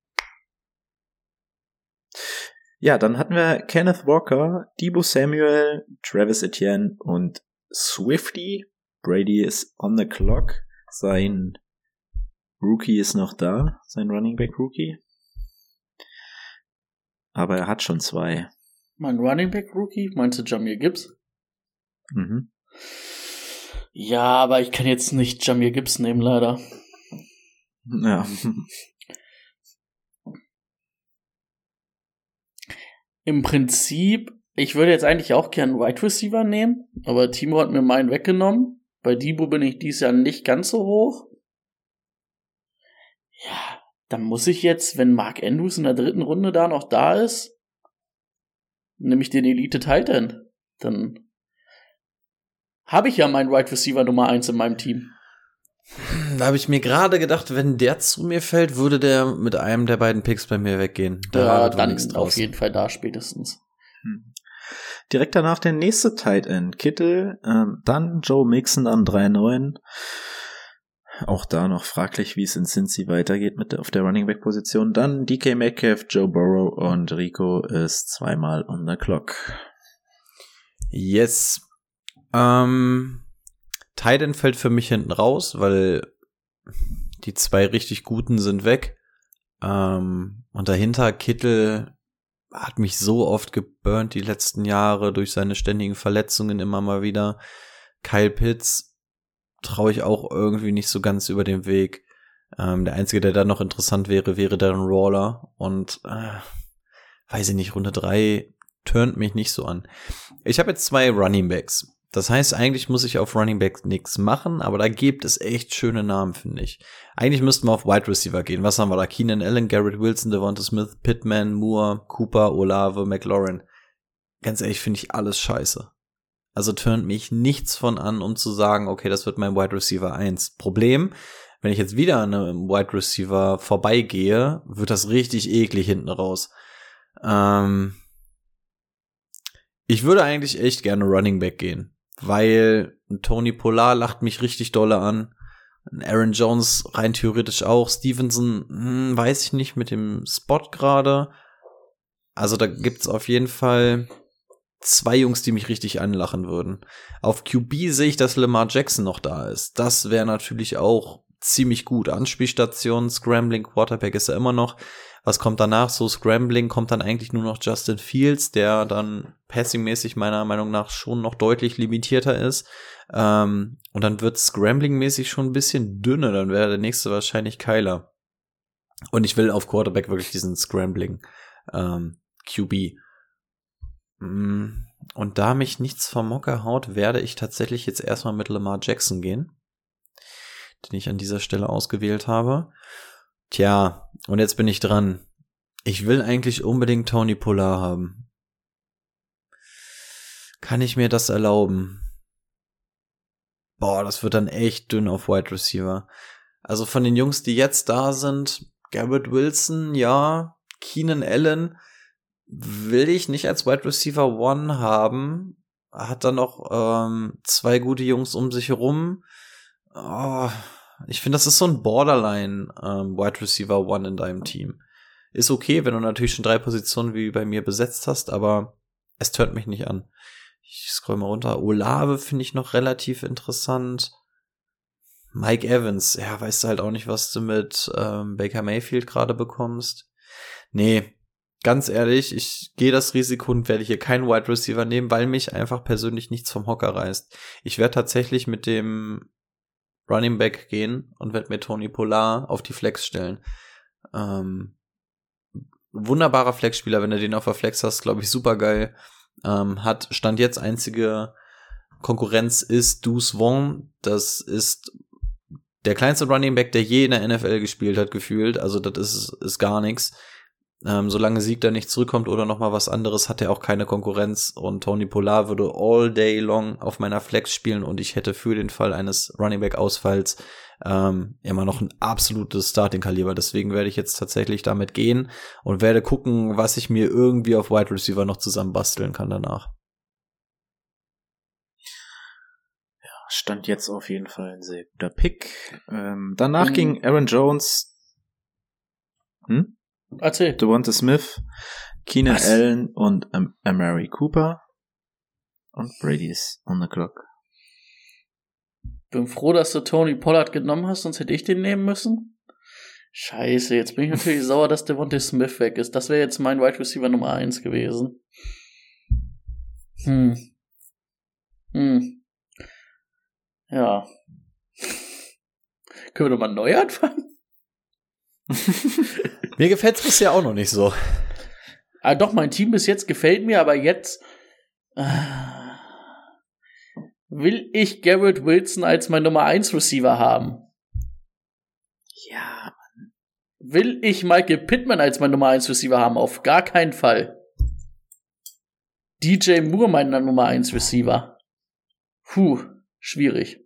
Ja, dann hatten wir Kenneth Walker, Debo Samuel, Travis Etienne und Swifty. Brady ist on the clock. Sein Rookie ist noch da, sein Running Back Rookie. Aber er hat schon zwei. Mein Running Back Rookie? Meinst du Jamir Gibbs? Mhm. Ja, aber ich kann jetzt nicht Jamir Gibbs nehmen, leider. Ja. Im Prinzip, ich würde jetzt eigentlich auch gern einen Wide Receiver nehmen, aber Timo hat mir meinen weggenommen. Bei Debo bin ich dieses Jahr nicht ganz so hoch. Ja, dann muss ich jetzt, wenn Mark Andrews in der dritten Runde da noch da ist, nämlich den Elite Titan, dann habe ich ja meinen Wide Receiver Nummer eins in meinem Team. Da habe ich mir gerade gedacht, wenn der zu mir fällt, würde der mit einem der beiden Picks bei mir weggehen. Da ja, dann auf jeden Fall da spätestens. Hm. Direkt danach der nächste Tight End, Kittel, ähm, dann Joe Mixon an 3-9. Auch da noch fraglich, wie es in Cincy weitergeht mit auf der Running Back Position. Dann DK Metcalf, Joe Burrow und Rico ist zweimal on the clock. Yes. Ähm, Titan fällt für mich hinten raus, weil die zwei richtig guten sind weg. Ähm, und dahinter Kittel hat mich so oft geburnt die letzten Jahre durch seine ständigen Verletzungen immer mal wieder. Kyle Pitts traue ich auch irgendwie nicht so ganz über den Weg. Ähm, der einzige, der da noch interessant wäre, wäre Darren Waller. Und äh, weiß ich nicht, Runde drei turnt mich nicht so an. Ich habe jetzt zwei Running Backs. Das heißt, eigentlich muss ich auf Running Back nichts machen, aber da gibt es echt schöne Namen, finde ich. Eigentlich müssten wir auf Wide Receiver gehen. Was haben wir da? Keenan Allen, Garrett Wilson, Devonta Smith, Pittman, Moore, Cooper, Olave, McLaurin. Ganz ehrlich, finde ich alles scheiße. Also turnt mich nichts von an, um zu sagen, okay, das wird mein Wide Receiver 1. Problem, wenn ich jetzt wieder an einem Wide Receiver vorbeigehe, wird das richtig eklig hinten raus. Ähm ich würde eigentlich echt gerne Running Back gehen weil Tony Polar lacht mich richtig dolle an. Aaron Jones rein theoretisch auch. Stevenson, hm, weiß ich nicht, mit dem Spot gerade. Also da gibt's auf jeden Fall zwei Jungs, die mich richtig anlachen würden. Auf QB sehe ich, dass Lamar Jackson noch da ist. Das wäre natürlich auch ziemlich gut. Anspielstation, Scrambling, Quarterback ist er immer noch. Was kommt danach? So Scrambling kommt dann eigentlich nur noch Justin Fields, der dann passingmäßig meiner Meinung nach schon noch deutlich limitierter ist. Ähm, und dann wird Scrambling-mäßig schon ein bisschen dünner. Dann wäre der nächste wahrscheinlich Kyler. Und ich will auf Quarterback wirklich diesen Scrambling ähm, QB. Mm, und da mich nichts vom Mocker haut, werde ich tatsächlich jetzt erstmal mit Lamar Jackson gehen, den ich an dieser Stelle ausgewählt habe. Tja, und jetzt bin ich dran. Ich will eigentlich unbedingt Tony Polar haben. Kann ich mir das erlauben? Boah, das wird dann echt dünn auf Wide Receiver. Also von den Jungs, die jetzt da sind, Garrett Wilson, ja, Keenan Allen, will ich nicht als Wide Receiver One haben. Hat dann noch ähm, zwei gute Jungs um sich herum. Oh, ich finde, das ist so ein Borderline ähm, Wide Receiver One in deinem Team. Ist okay, wenn du natürlich schon drei Positionen wie bei mir besetzt hast, aber es tört mich nicht an. Ich scroll mal runter. Olave finde ich noch relativ interessant. Mike Evans, ja, weißt du halt auch nicht, was du mit ähm, Baker Mayfield gerade bekommst. Nee, ganz ehrlich, ich gehe das Risiko und werde hier keinen Wide Receiver nehmen, weil mich einfach persönlich nichts vom Hocker reißt. Ich werde tatsächlich mit dem Running Back gehen und werde mir Tony Polar auf die Flex stellen. Ähm, wunderbarer Flex-Spieler, wenn du den auf der Flex hast, glaube ich, super geil. Ähm, hat Stand jetzt einzige Konkurrenz ist Deuce Wong. Das ist der kleinste Running Back, der je in der NFL gespielt hat, gefühlt. Also das ist, ist gar nichts. Ähm, solange Sieg da nicht zurückkommt oder noch mal was anderes, hat er auch keine Konkurrenz und Tony Polar würde all day long auf meiner Flex spielen und ich hätte für den Fall eines Running Back Ausfalls ähm, immer noch ein absolutes Starting Kaliber. Deswegen werde ich jetzt tatsächlich damit gehen und werde gucken, was ich mir irgendwie auf Wide Receiver noch zusammenbasteln kann danach. Ja, stand jetzt auf jeden Fall ein sehr guter Pick. Ähm, danach mhm. ging Aaron Jones. Hm? Erzähl. Devonta Smith, Keenan Was? Allen und Am Amari Cooper. Und Brady's on the clock. Bin froh, dass du Tony Pollard genommen hast, sonst hätte ich den nehmen müssen. Scheiße, jetzt bin ich natürlich <laughs> sauer, dass Devontae Smith weg ist. Das wäre jetzt mein Wide Receiver Nummer 1 gewesen. Hm. Hm. Ja. <laughs> Können wir doch mal neu anfangen? <laughs> Mir gefällt's bisher auch noch nicht so. Ah, doch, mein Team bis jetzt gefällt mir, aber jetzt äh, will ich Garrett Wilson als mein Nummer 1 Receiver haben. Ja, Will ich Michael Pittman als mein Nummer 1 Receiver haben? Auf gar keinen Fall. DJ Moore mein Nummer 1 Receiver. Puh, schwierig.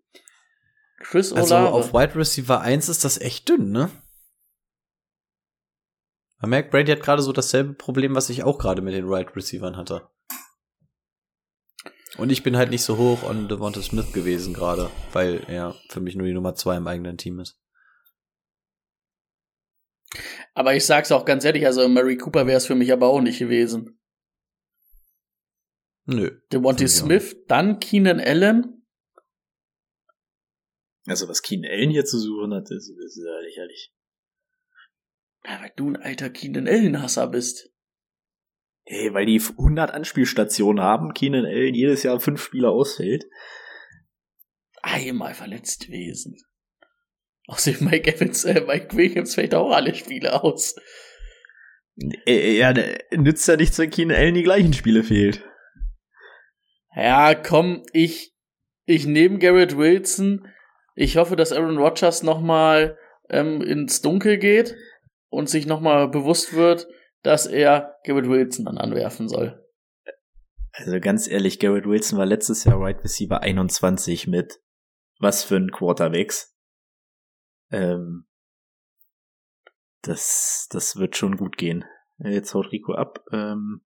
Chris Also Olave. auf Wide Receiver 1 ist das echt dünn, ne? Man merkt, Brady hat gerade so dasselbe Problem, was ich auch gerade mit den Wide Receivern hatte. Und ich bin halt nicht so hoch on Devonta Smith gewesen gerade, weil er für mich nur die Nummer 2 im eigenen Team ist. aber ich sag's auch ganz ehrlich, also Mary Cooper wäre es für mich aber auch nicht gewesen. Nö. Auch Smith, dann Keenan Allen. Also was Keenan Allen hier zu suchen hat, ist, ist ja lächerlich. Ja, weil du ein alter Keenan Allen-Hasser bist. Hey, weil die 100 Anspielstationen haben, Keenan Allen jedes Jahr fünf Spieler ausfällt. Einmal verletzt gewesen. Außerdem Mike Evans, äh, Mike Williams fällt auch alle Spiele aus. Äh, Ja, der nützt ja nichts, wenn Keenan Allen die gleichen Spiele fehlt. Ja, komm, ich, ich nehme Garrett Wilson. Ich hoffe, dass Aaron Rodgers nochmal ähm, ins Dunkel geht und sich nochmal bewusst wird, dass er Garrett Wilson dann anwerfen soll. Also ganz ehrlich, Garrett Wilson war letztes Jahr Wide Receiver 21 mit was für ein Quarterbacks. Ähm, das, das wird schon gut gehen. Äh, Jetzt haut Rico ab. Ähm,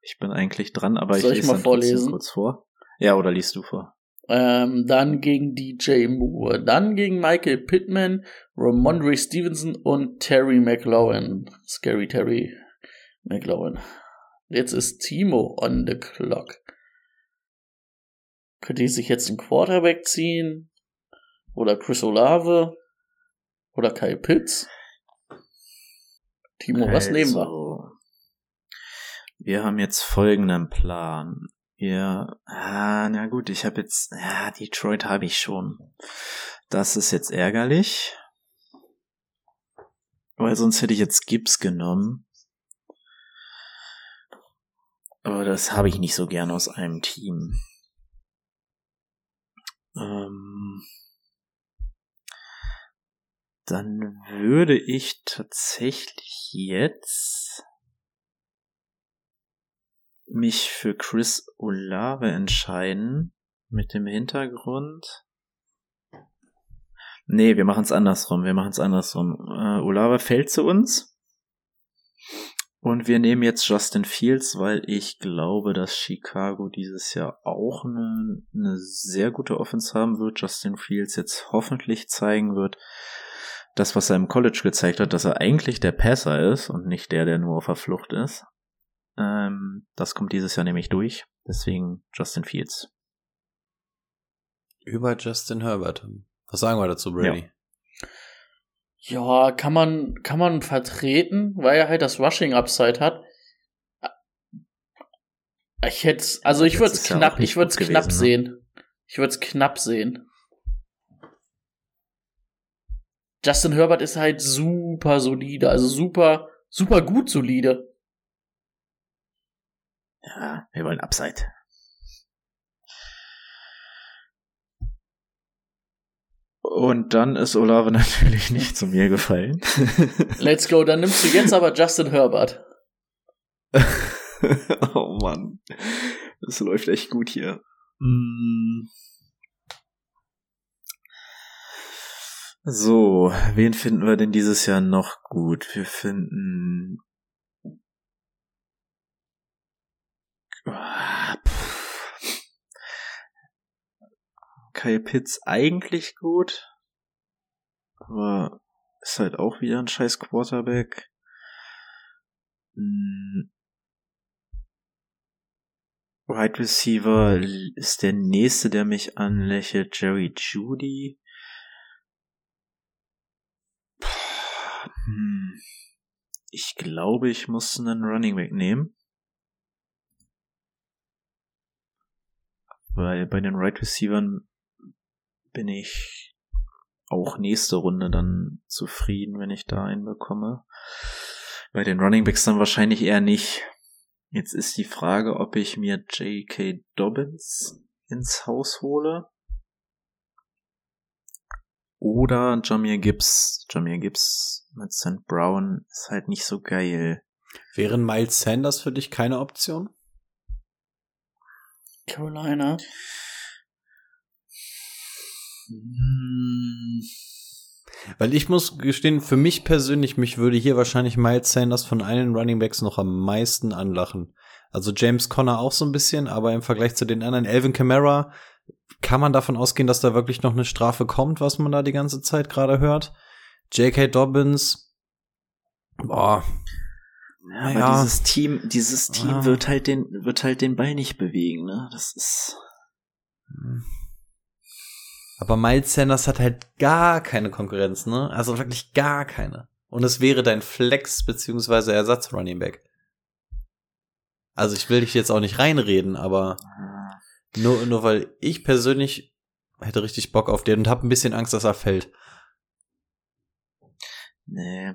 ich bin eigentlich dran, aber Soll ich ich lese mal vorlesen? kurz vor. Ja, oder liest du vor? Ähm, dann gegen DJ Moore, dann gegen Michael Pittman, Ramondre Stevenson und Terry McLaurin. Scary Terry McLaurin. Jetzt ist Timo on the clock. Könnte ich sich jetzt einen Quarterback ziehen? Oder Chris Olave? Oder Kyle Pitts? Timo, was nehmen wir? Also, Wir haben jetzt folgenden Plan. Wir, ah, na gut, ich habe jetzt, ja, Detroit habe ich schon. Das ist jetzt ärgerlich. Weil sonst hätte ich jetzt Gibbs genommen. Aber das habe ich nicht so gern aus einem Team. Ähm, dann würde ich tatsächlich jetzt mich für Chris Olave entscheiden. Mit dem Hintergrund. Nee, wir machen es andersrum. Wir machen es andersrum. Äh, Olave fällt zu uns. Und wir nehmen jetzt Justin Fields, weil ich glaube, dass Chicago dieses Jahr auch eine, eine sehr gute Offense haben wird. Justin Fields jetzt hoffentlich zeigen wird, das, was er im College gezeigt hat, dass er eigentlich der Passer ist und nicht der, der nur auf der Flucht ist. Ähm, das kommt dieses Jahr nämlich durch. Deswegen Justin Fields. Über Justin Herbert. Was sagen wir dazu, Brady? Ja, kann man, kann man vertreten, weil er halt das Rushing Upside hat. Ich hätte, also ich würde es knapp, ich würde es knapp gewesen, ne? sehen. Ich würde es knapp sehen. Justin Herbert ist halt super solide, also super, super gut solide. Ja, wir wollen Upside. Und dann ist Olave <laughs> natürlich nicht zu mir gefallen. <laughs> Let's go, dann nimmst du jetzt aber Justin Herbert. <laughs> oh Mann. Das läuft echt gut hier. Mm. So, wen finden wir denn dieses Jahr noch gut? Wir finden. Ah, pff. Kyle Pitts eigentlich gut. Aber ist halt auch wieder ein scheiß Quarterback. Hm. Wide Receiver ist der nächste, der mich anlächelt. Jerry Judy. Hm. Ich glaube, ich muss einen Running Back nehmen. Weil bei den Right Receivern bin ich auch nächste Runde dann zufrieden, wenn ich da einen bekomme. Bei den Running Backs dann wahrscheinlich eher nicht. Jetzt ist die Frage, ob ich mir J.K. Dobbins ins Haus hole. Oder Jamir Gibbs. Jamir Gibbs mit St. Brown ist halt nicht so geil. Wären Miles Sanders für dich keine Option? Carolina. Hm. Weil ich muss gestehen, für mich persönlich, mich würde hier wahrscheinlich Miles Sanders von allen Running Backs noch am meisten anlachen. Also James Conner auch so ein bisschen, aber im Vergleich zu den anderen, Elvin Kamara, kann man davon ausgehen, dass da wirklich noch eine Strafe kommt, was man da die ganze Zeit gerade hört? J.K. Dobbins, boah. Ja, aber ja. dieses Team, dieses Team ja. wird halt den, wird halt den Ball nicht bewegen, ne? Das ist. Hm. Aber Miles Sanders hat halt gar keine Konkurrenz, ne? Also wirklich gar keine. Und es wäre dein Flex beziehungsweise Ersatz Running Back. Also ich will dich jetzt auch nicht reinreden, aber nur, nur weil ich persönlich hätte richtig Bock auf den und habe ein bisschen Angst, dass er fällt. Nee.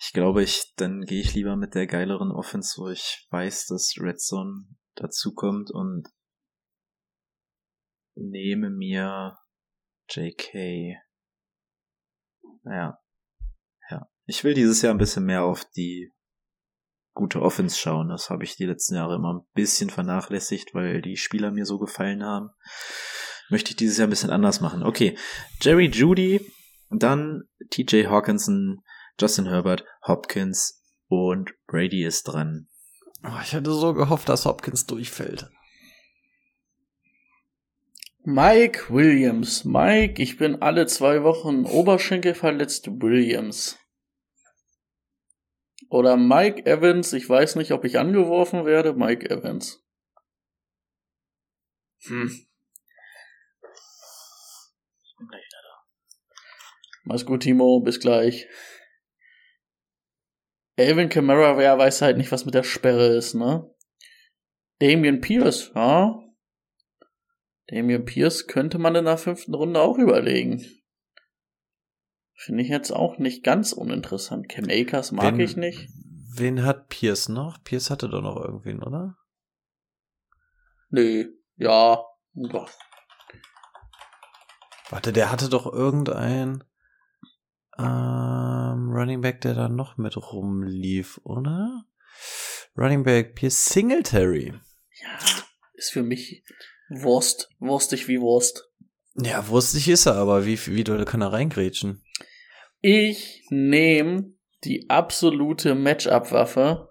Ich glaube, ich, dann gehe ich lieber mit der geileren Offense, wo ich weiß, dass Red Zone dazukommt und nehme mir JK. Ja. Ja. Ich will dieses Jahr ein bisschen mehr auf die gute Offense schauen. Das habe ich die letzten Jahre immer ein bisschen vernachlässigt, weil die Spieler mir so gefallen haben. Möchte ich dieses Jahr ein bisschen anders machen. Okay. Jerry Judy, dann TJ Hawkinson, Justin Herbert, Hopkins und Brady ist dran. Oh, ich hätte so gehofft, dass Hopkins durchfällt. Mike Williams. Mike, ich bin alle zwei Wochen Oberschenkel verletzt. Williams. Oder Mike Evans. Ich weiß nicht, ob ich angeworfen werde. Mike Evans. Hm. Ich bin gleich wieder da. Mach's gut, Timo. Bis gleich. Elvin Kamara, wer weiß halt nicht, was mit der Sperre ist, ne? Damien Pierce, ja? Damien Pierce könnte man in der fünften Runde auch überlegen. Finde ich jetzt auch nicht ganz uninteressant. Cam Akers mag wen, ich nicht. Wen hat Pierce noch? Pierce hatte doch noch irgendwen, oder? Nee, ja. Doch. Warte, der hatte doch irgendein ähm, Running Back, der da noch mit rumlief, oder? Running Back Pierce Singletary. Ja, ist für mich Wurst, wurstig wie Wurst. Ja, wurstig ist er, aber wie, wie doll kann er reingrätschen? Ich nehme die absolute Matchup-Waffe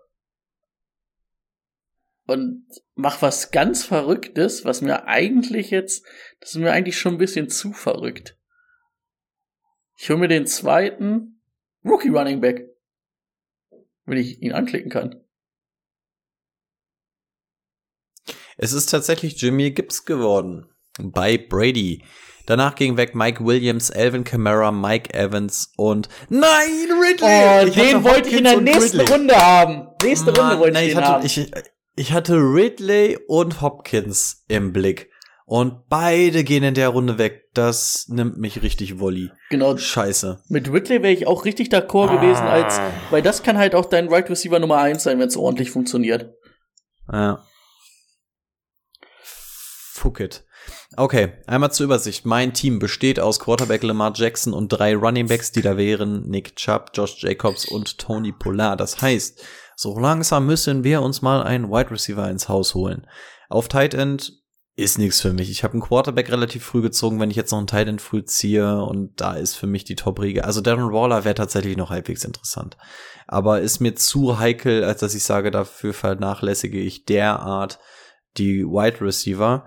und mach was ganz Verrücktes, was mir eigentlich jetzt, das ist mir eigentlich schon ein bisschen zu verrückt. Ich hole mir den zweiten Rookie Running Back, wenn ich ihn anklicken kann. Es ist tatsächlich Jimmy Gibbs geworden. Bei Brady. Danach ging weg Mike Williams, Alvin Kamara, Mike Evans und nein, Ridley! Oh, den wollte ich in der nächsten Ridley. Runde haben. Nächste Mann, Runde wollte nein, ich, ich hatte, haben. Ich, ich hatte Ridley und Hopkins im Blick. Und beide gehen in der Runde weg. Das nimmt mich richtig Wolli. Genau. Scheiße. Mit Ridley wäre ich auch richtig d'accord ah. gewesen, als, weil das kann halt auch dein Right Receiver Nummer eins sein, wenn es ordentlich funktioniert. Ja. Fuck it. Okay, einmal zur Übersicht. Mein Team besteht aus Quarterback Lamar Jackson und drei Runningbacks, die da wären Nick Chubb, Josh Jacobs und Tony Pollard. Das heißt, so langsam müssen wir uns mal einen Wide Receiver ins Haus holen. Auf Tight End ist nichts für mich. Ich habe einen Quarterback relativ früh gezogen, wenn ich jetzt noch einen Tight End früh ziehe und da ist für mich die Top-Riege. Also Darren Waller wäre tatsächlich noch halbwegs interessant. Aber ist mir zu heikel, als dass ich sage, dafür vernachlässige ich derart die Wide Receiver.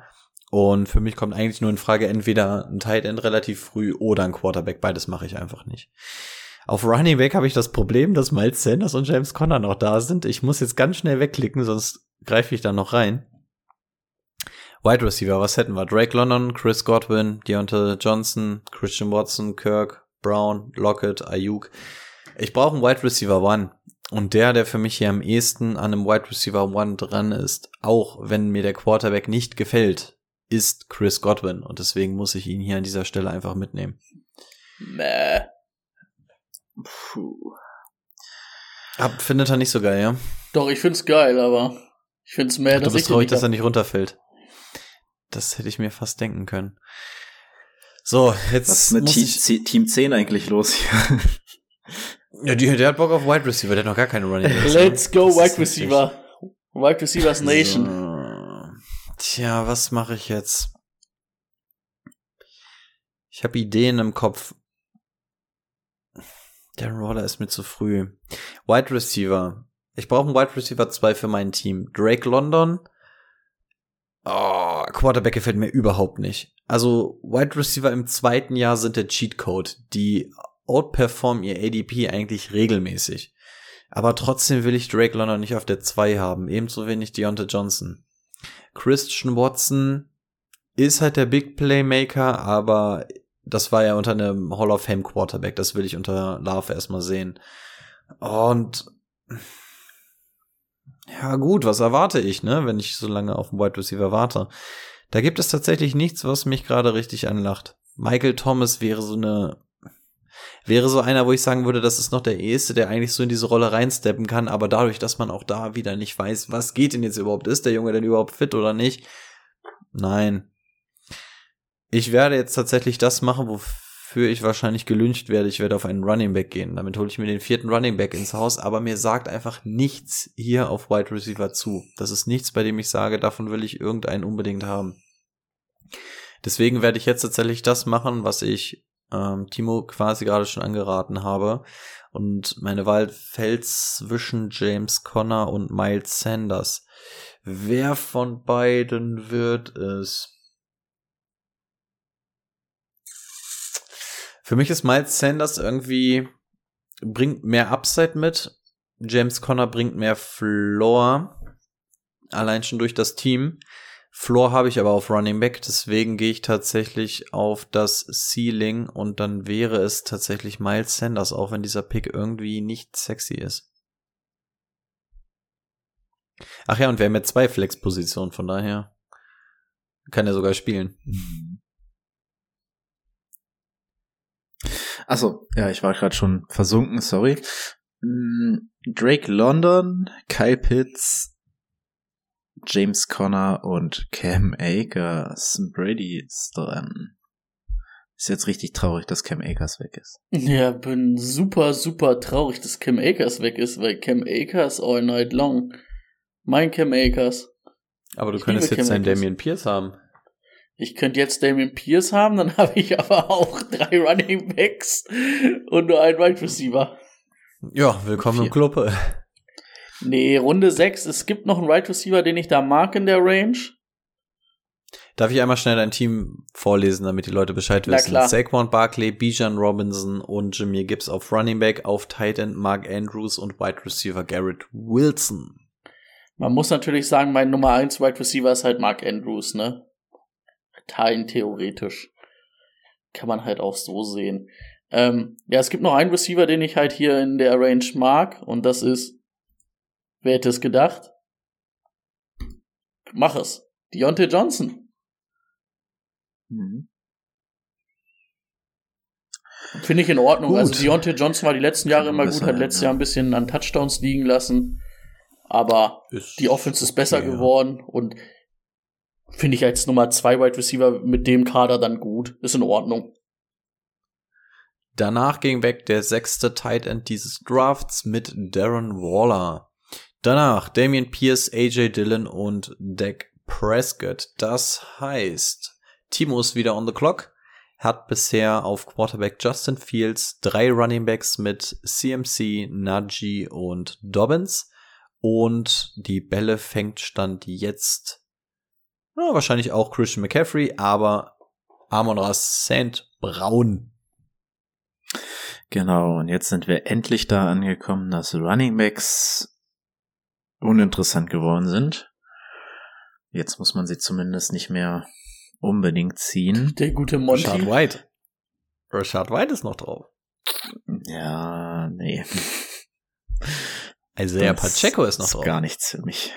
Und für mich kommt eigentlich nur in Frage entweder ein Tight End relativ früh oder ein Quarterback. Beides mache ich einfach nicht. Auf Running Back habe ich das Problem, dass Miles Sanders und James Conner noch da sind. Ich muss jetzt ganz schnell wegklicken, sonst greife ich da noch rein. Wide Receiver, was hätten wir? Drake London, Chris Godwin, Deontay Johnson, Christian Watson, Kirk, Brown, Lockett, Ayuk. Ich brauche einen Wide Receiver One. Und der, der für mich hier am ehesten an einem Wide Receiver One dran ist, auch wenn mir der Quarterback nicht gefällt, ist Chris Godwin. Und deswegen muss ich ihn hier an dieser Stelle einfach mitnehmen. Mäh. Puh. Ab, findet er nicht so geil, ja? Doch, ich find's geil, aber ich find's mehr, Ach, dass du bist ich traurig, dass er nicht runterfällt. Das hätte ich mir fast denken können. So, jetzt Was ist mit muss Team, ich, Team 10 eigentlich los hier? <laughs> ja, die, der hat Bock auf Wide Receiver, der hat noch gar keine Running Backs. Let's go, Wide Receiver. Wide Receivers Nation. So. Tja, was mache ich jetzt? Ich habe Ideen im Kopf. Der Roller ist mir zu früh. Wide Receiver. Ich brauche einen Wide Receiver 2 für mein Team. Drake London. Oh, Quarterback gefällt mir überhaupt nicht. Also Wide Receiver im zweiten Jahr sind der Cheatcode. Die outperformen ihr ADP eigentlich regelmäßig. Aber trotzdem will ich Drake London nicht auf der 2 haben. Ebenso wenig Deontay Johnson. Christian Watson ist halt der Big Playmaker, aber das war ja unter einem Hall of Fame Quarterback. Das will ich unter Love erstmal sehen. Und ja gut, was erwarte ich, ne, wenn ich so lange auf den Wide Receiver warte? Da gibt es tatsächlich nichts, was mich gerade richtig anlacht. Michael Thomas wäre so eine wäre so einer, wo ich sagen würde, das ist noch der Erste, der eigentlich so in diese Rolle reinsteppen kann, aber dadurch, dass man auch da wieder nicht weiß, was geht denn jetzt überhaupt, ist der Junge denn überhaupt fit oder nicht? Nein. Ich werde jetzt tatsächlich das machen, wofür ich wahrscheinlich gelüncht werde. Ich werde auf einen Running Back gehen. Damit hole ich mir den vierten Running Back ins Haus, aber mir sagt einfach nichts hier auf Wide Receiver zu. Das ist nichts, bei dem ich sage, davon will ich irgendeinen unbedingt haben. Deswegen werde ich jetzt tatsächlich das machen, was ich ähm, Timo quasi gerade schon angeraten habe. Und meine Wahl fällt zwischen James Conner und Miles Sanders. Wer von beiden wird es? Für mich ist Miles Sanders irgendwie bringt mehr Upside mit. James Conner bringt mehr Floor. Allein schon durch das Team. Floor habe ich aber auf Running Back, deswegen gehe ich tatsächlich auf das Ceiling und dann wäre es tatsächlich Miles Sanders, auch wenn dieser Pick irgendwie nicht sexy ist. Ach ja, und wir haben ja zwei Flex-Positionen, von daher kann er sogar spielen. <laughs> Achso, ja, ich war gerade schon versunken, sorry. Mm, Drake London, Kyle Pitts, James Conner und Cam Akers. Brady ist dran. Ist jetzt richtig traurig, dass Cam Akers weg ist. Ja, bin super, super traurig, dass Cam Akers weg ist, weil Cam Akers all night long. Mein Cam Akers. Aber du Ich könntest jetzt Cam einen Akers. Damian Pierce haben. Ich könnte jetzt Damien Pierce haben, dann <laughs> habe ich aber auch drei Running Backs und nur einen Wide Receiver. Ja, willkommen im Vier. Club. Nee, Runde 6. Es gibt noch einen Wide Receiver, den ich da mag in der Range. Darf ich einmal schnell dein Team vorlesen, damit die Leute Bescheid Na wissen? klar. Saquon Barkley, Bijan Robinson und Jameer Gibbs auf Running Back, auf Tight End Mark Andrews und Wide Receiver Garrett Wilson. Man muss natürlich sagen, mein Nummer 1 Wide Receiver ist halt Mark Andrews, ne? Rein theoretisch. Kann man halt auch so sehen. Ähm, ja, es gibt noch einen Receiver, den ich halt hier in der Range mag, und das ist, wer hätte es gedacht? Mach es. Deontay Johnson. Mhm. Finde ich in Ordnung. Gut. Also Deontay Johnson war die letzten Jahre immer gut, hat letztes ja. Jahr ein bisschen an Touchdowns liegen lassen. Aber die Offense ist besser okay, ja. geworden und finde ich als Nummer zwei Wide Receiver mit dem Kader dann gut. Ist in Ordnung. Danach ging weg der sechste Tight End dieses Drafts mit Darren Waller. Danach Damian Pierce, AJ Dillon und Dak Prescott. Das heißt, Timo ist wieder on the clock, hat bisher auf Quarterback Justin Fields drei Running Backs mit CMC, Najee und Dobbins. Und die Bälle fängt Stand jetzt na, wahrscheinlich auch Christian McCaffrey, aber Amon Ra St. Brown Genau, und jetzt sind wir endlich da angekommen, dass Running Backs uninteressant geworden sind. Jetzt muss man sie zumindest nicht mehr unbedingt ziehen. Der gute Monty. Rashad White. Rashad White ist noch drauf. Ja, nee. Isaiah Pacheco ist noch ist drauf. Gar nichts für mich.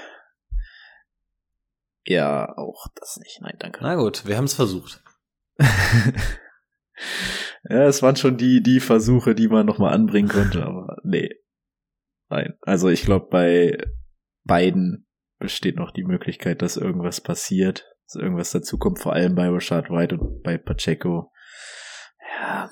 Ja, auch das nicht. Nein, danke. Na gut, wir haben es versucht. <laughs> ja, es waren schon die, die Versuche, die man nochmal anbringen konnte, <laughs> aber nee. Nein. Also ich glaube, bei beiden besteht noch die Möglichkeit, dass irgendwas passiert, dass irgendwas dazukommt, vor allem bei Rashad White und bei Pacheco. Ja.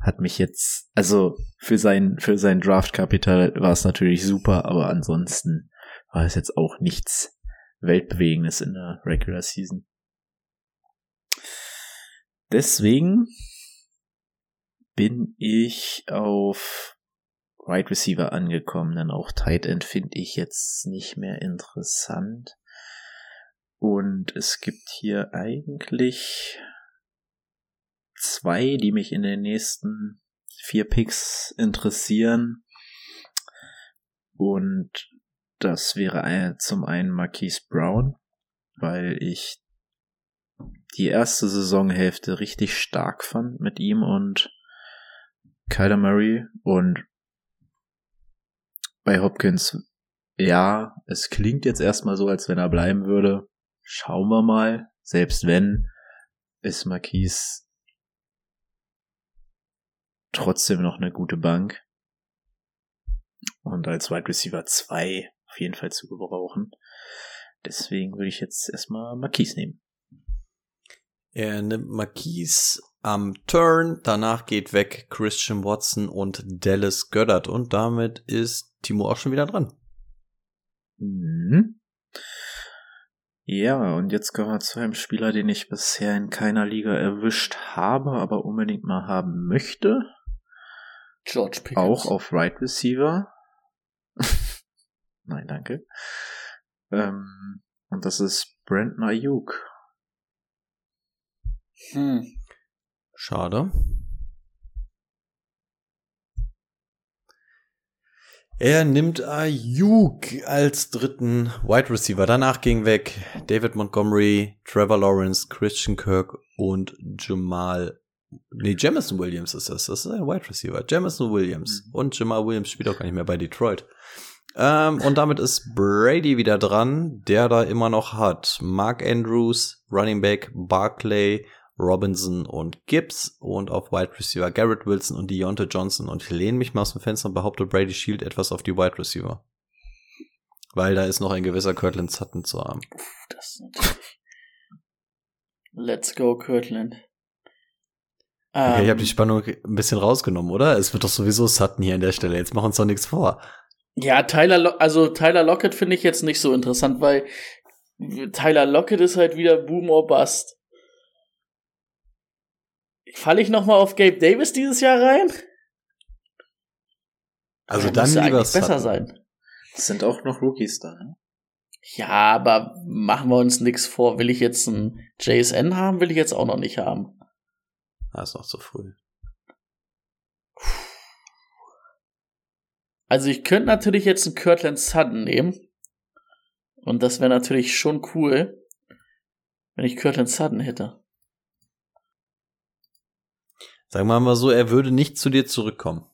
Hat mich jetzt, also für sein, für sein Draftkapital war es natürlich super, aber ansonsten war es jetzt auch nichts Weltbewegendes in der Regular Season. Deswegen bin ich auf Right Receiver angekommen, denn auch Tight End finde ich jetzt nicht mehr interessant. Und es gibt hier eigentlich zwei, die mich in den nächsten vier Picks interessieren. Und das wäre zum einen Marquise Brown, weil ich die erste Saisonhälfte richtig stark fand mit ihm und Kyler Murray und bei Hopkins, ja, es klingt jetzt erstmal so, als wenn er bleiben würde. Schauen wir mal. Selbst wenn, ist Marquise trotzdem noch eine gute Bank. Und als Wide Receiver 2 auf jeden Fall zu gebrauchen. Deswegen würde ich jetzt erstmal Marquise nehmen. Er nimmt Marquise am Turn, danach geht weg Christian Watson und Dallas Goddard und damit ist Timo auch schon wieder dran. Mhm. Ja, und jetzt kommen wir zu einem Spieler, den ich bisher in keiner Liga erwischt habe, aber unbedingt mal haben möchte. George Pickens. Auch auf Right Receiver. Nein, danke. Ähm, und das ist Brandon Ayuk. Hm. Schade. Er nimmt Ayuk als dritten Wide Receiver. Danach ging weg David Montgomery, Trevor Lawrence, Christian Kirk und Jamal. Nee, Jamison Williams ist das. Das ist ein Wide Receiver. Jamison Williams. Mhm. Und Jamal Williams spielt auch gar nicht mehr bei Detroit. Ähm, und damit ist Brady wieder dran, der da immer noch hat. Mark Andrews, Running Back, Barclay, Robinson und Gibbs und auf Wide Receiver Garrett Wilson und Deontay Johnson. Und ich lehne mich mal aus dem Fenster und behaupte, Brady Shield etwas auf die Wide Receiver. Weil da ist noch ein gewisser Kirtland Sutton zu haben. Das ist natürlich. Let's go, Kirtland. Okay, ich habe die ähm. Spannung ein bisschen rausgenommen, oder? Es wird doch sowieso Sutton hier an der Stelle. Jetzt machen uns doch nichts vor. Ja, Tyler, Lo also Tyler Lockett finde ich jetzt nicht so interessant, weil Tyler Lockett ist halt wieder Boom or Bust. Falle ich nochmal auf Gabe Davis dieses Jahr rein? Also dann lieber besser sein. Es sind auch noch Rookies da, ne? Ja, aber machen wir uns nichts vor. Will ich jetzt ein JSN haben? Will ich jetzt auch noch nicht haben. Das ah, ist noch zu früh. Also ich könnte natürlich jetzt einen Kirtland Sutton nehmen. Und das wäre natürlich schon cool, wenn ich Kirtland Sutton hätte. Sagen wir mal so, er würde nicht zu dir zurückkommen.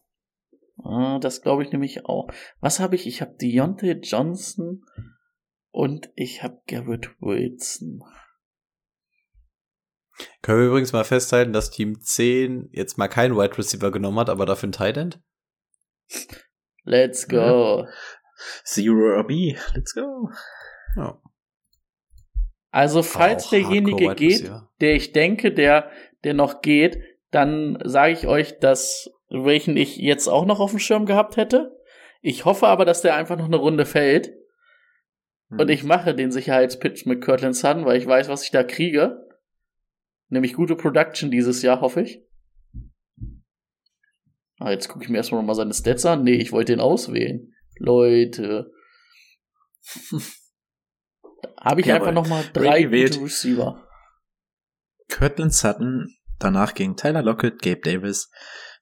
Ah, das glaube ich nämlich auch. Was habe ich? Ich habe Deontay Johnson und ich habe Garrett Wilson. Können wir übrigens mal festhalten, dass Team 10 jetzt mal keinen Wide Receiver genommen hat, aber dafür einen Tight End? Let's go. Zero RB, let's go. Ja. Also falls derjenige geht, der ich denke, der, der noch geht, dann sage ich euch, dass welchen ich jetzt auch noch auf dem Schirm gehabt hätte. Ich hoffe aber, dass der einfach noch eine Runde fällt. Hm. Und ich mache den Sicherheitspitch mit Kirtland Sun, weil ich weiß, was ich da kriege. Nämlich gute Production dieses Jahr, hoffe ich. Ah, jetzt gucke ich mir erstmal nochmal seine Stats an. Nee, ich wollte den auswählen. Leute. <laughs> Habe ich ja, einfach nochmal drei gute Receiver. Kirtland Sutton Danach ging Tyler Lockett, Gabe Davis,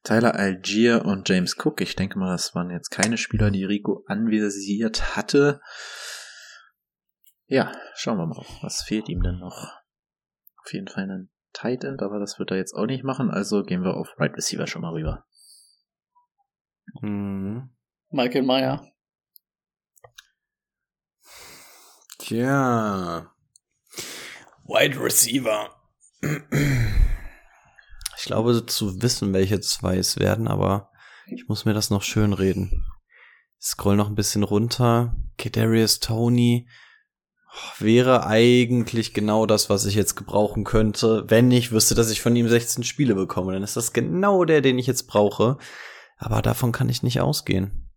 Tyler Algier und James Cook. Ich denke mal, das waren jetzt keine Spieler, die Rico anvisiert hatte. Ja, schauen wir mal, was fehlt ihm denn noch? Auf jeden Fall ein Tight End, aber das wird er jetzt auch nicht machen, also gehen wir auf Right Receiver schon mal rüber. Mhm. Michael Meyer. Tja. Wide Receiver. Ich glaube zu wissen, welche zwei es werden, aber ich muss mir das noch schön reden. Ich scroll noch ein bisschen runter. Kadarius Tony wäre eigentlich genau das, was ich jetzt gebrauchen könnte, wenn ich wüsste, dass ich von ihm 16 Spiele bekomme. Dann ist das genau der, den ich jetzt brauche. Aber davon kann ich nicht ausgehen.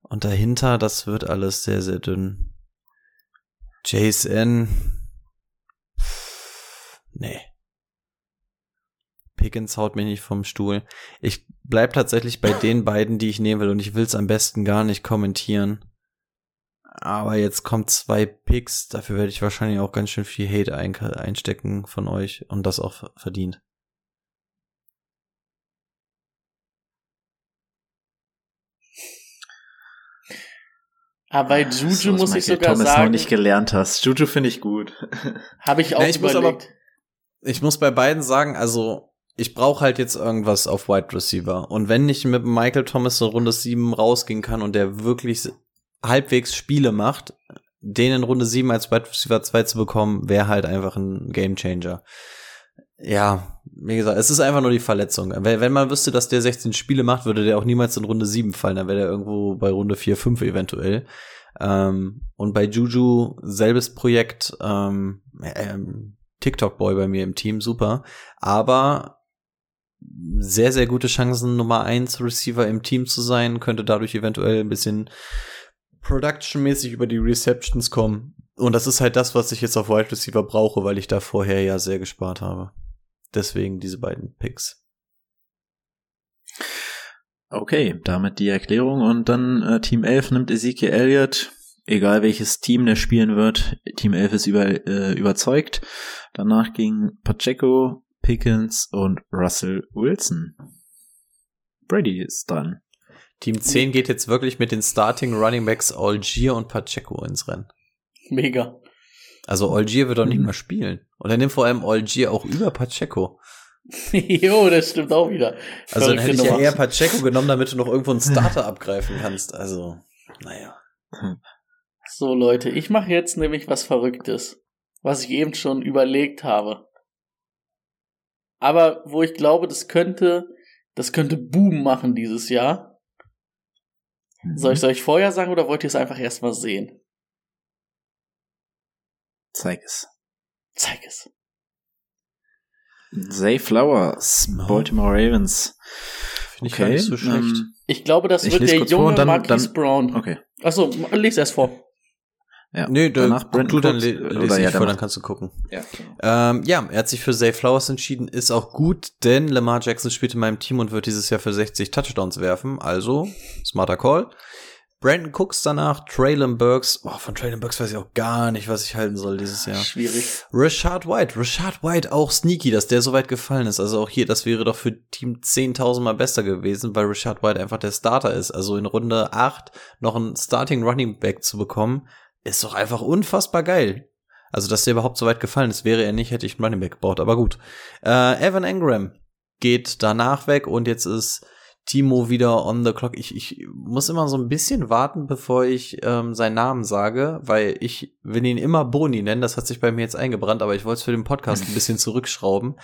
Und dahinter, das wird alles sehr, sehr dünn. JSN. Nee. Pickens haut mich nicht vom Stuhl. Ich bleib tatsächlich bei den beiden, die ich nehmen will und ich will es am besten gar nicht kommentieren. Aber jetzt kommt zwei Picks, dafür werde ich wahrscheinlich auch ganz schön viel Hate einstecken von euch und das auch verdient. Aber bei Juju so, muss ich sogar Thomas sagen, noch nicht gelernt hast. Juju finde ich gut. <laughs> Habe ich auch nee, ich überlegt. Muss aber, ich muss bei beiden sagen, also ich brauche halt jetzt irgendwas auf Wide Receiver. Und wenn ich mit Michael Thomas in Runde 7 rausgehen kann und der wirklich halbwegs Spiele macht, den in Runde 7 als Wide Receiver 2 zu bekommen, wäre halt einfach ein Game Changer. Ja, wie gesagt, es ist einfach nur die Verletzung. Wenn man wüsste, dass der 16 Spiele macht, würde der auch niemals in Runde 7 fallen. Dann wäre der irgendwo bei Runde 4, 5 eventuell. Ähm, und bei Juju selbes Projekt, ähm, ähm, TikTok-Boy bei mir im Team, super. Aber sehr, sehr gute Chancen, Nummer 1 Receiver im Team zu sein, könnte dadurch eventuell ein bisschen Production-mäßig über die Receptions kommen. Und das ist halt das, was ich jetzt auf Wide Receiver brauche, weil ich da vorher ja sehr gespart habe. Deswegen diese beiden Picks. Okay, damit die Erklärung. Und dann äh, Team 11 nimmt Ezekiel Elliott. Egal welches Team der spielen wird, Team 11 ist über, äh, überzeugt. Danach ging Pacheco, Pickens und Russell Wilson. Brady ist dran. Team 10 geht jetzt wirklich mit den Starting Running Backs Algier und Pacheco ins Rennen. Mega. Also Algier wird doch nicht mhm. mehr spielen. Und er nimmt vor allem Algier auch über Pacheco. <laughs> jo, das stimmt auch wieder. Also dann hätte ich ja eher Pacheco genommen, damit du noch irgendwo einen Starter abgreifen kannst. Also, naja. So Leute, ich mache jetzt nämlich was Verrücktes, was ich eben schon überlegt habe. Aber wo ich glaube, das könnte, das könnte Boom machen dieses Jahr. Mhm. Soll ich es euch vorher sagen oder wollt ihr es einfach erstmal sehen? Zeig es. Zeig es. Zay Flowers, Baltimore Ravens. Finde ich okay. gar nicht so schlecht. Um, ich glaube, das wird der junge dann, Marquise dann, Brown. Okay. Achso, lese erst vor. Ja. Nee, danach Brandon du dann le lese ich ja, vor, dann kannst du gucken. Ja, ähm, ja, er hat sich für Zay Flowers entschieden, ist auch gut, denn Lamar Jackson spielt in meinem Team und wird dieses Jahr für 60 Touchdowns werfen, also smarter Call. Brandon Cooks danach, Traylon Burks. Oh, von Traylon Burks weiß ich auch gar nicht, was ich halten soll dieses Jahr. Schwierig. Rashad White. Rashad White auch sneaky, dass der so weit gefallen ist. Also auch hier, das wäre doch für Team 10.000 mal besser gewesen, weil Rashad White einfach der Starter ist. Also in Runde 8 noch einen Starting Running Back zu bekommen, ist doch einfach unfassbar geil. Also, dass der überhaupt so weit gefallen ist, wäre er nicht, hätte ich einen Running Back gebaut, aber gut. Äh, Evan Engram geht danach weg und jetzt ist Timo wieder on the clock. Ich, ich muss immer so ein bisschen warten, bevor ich ähm, seinen Namen sage, weil ich will ihn immer Boni nennen. Das hat sich bei mir jetzt eingebrannt, aber ich wollte es für den Podcast ein bisschen zurückschrauben.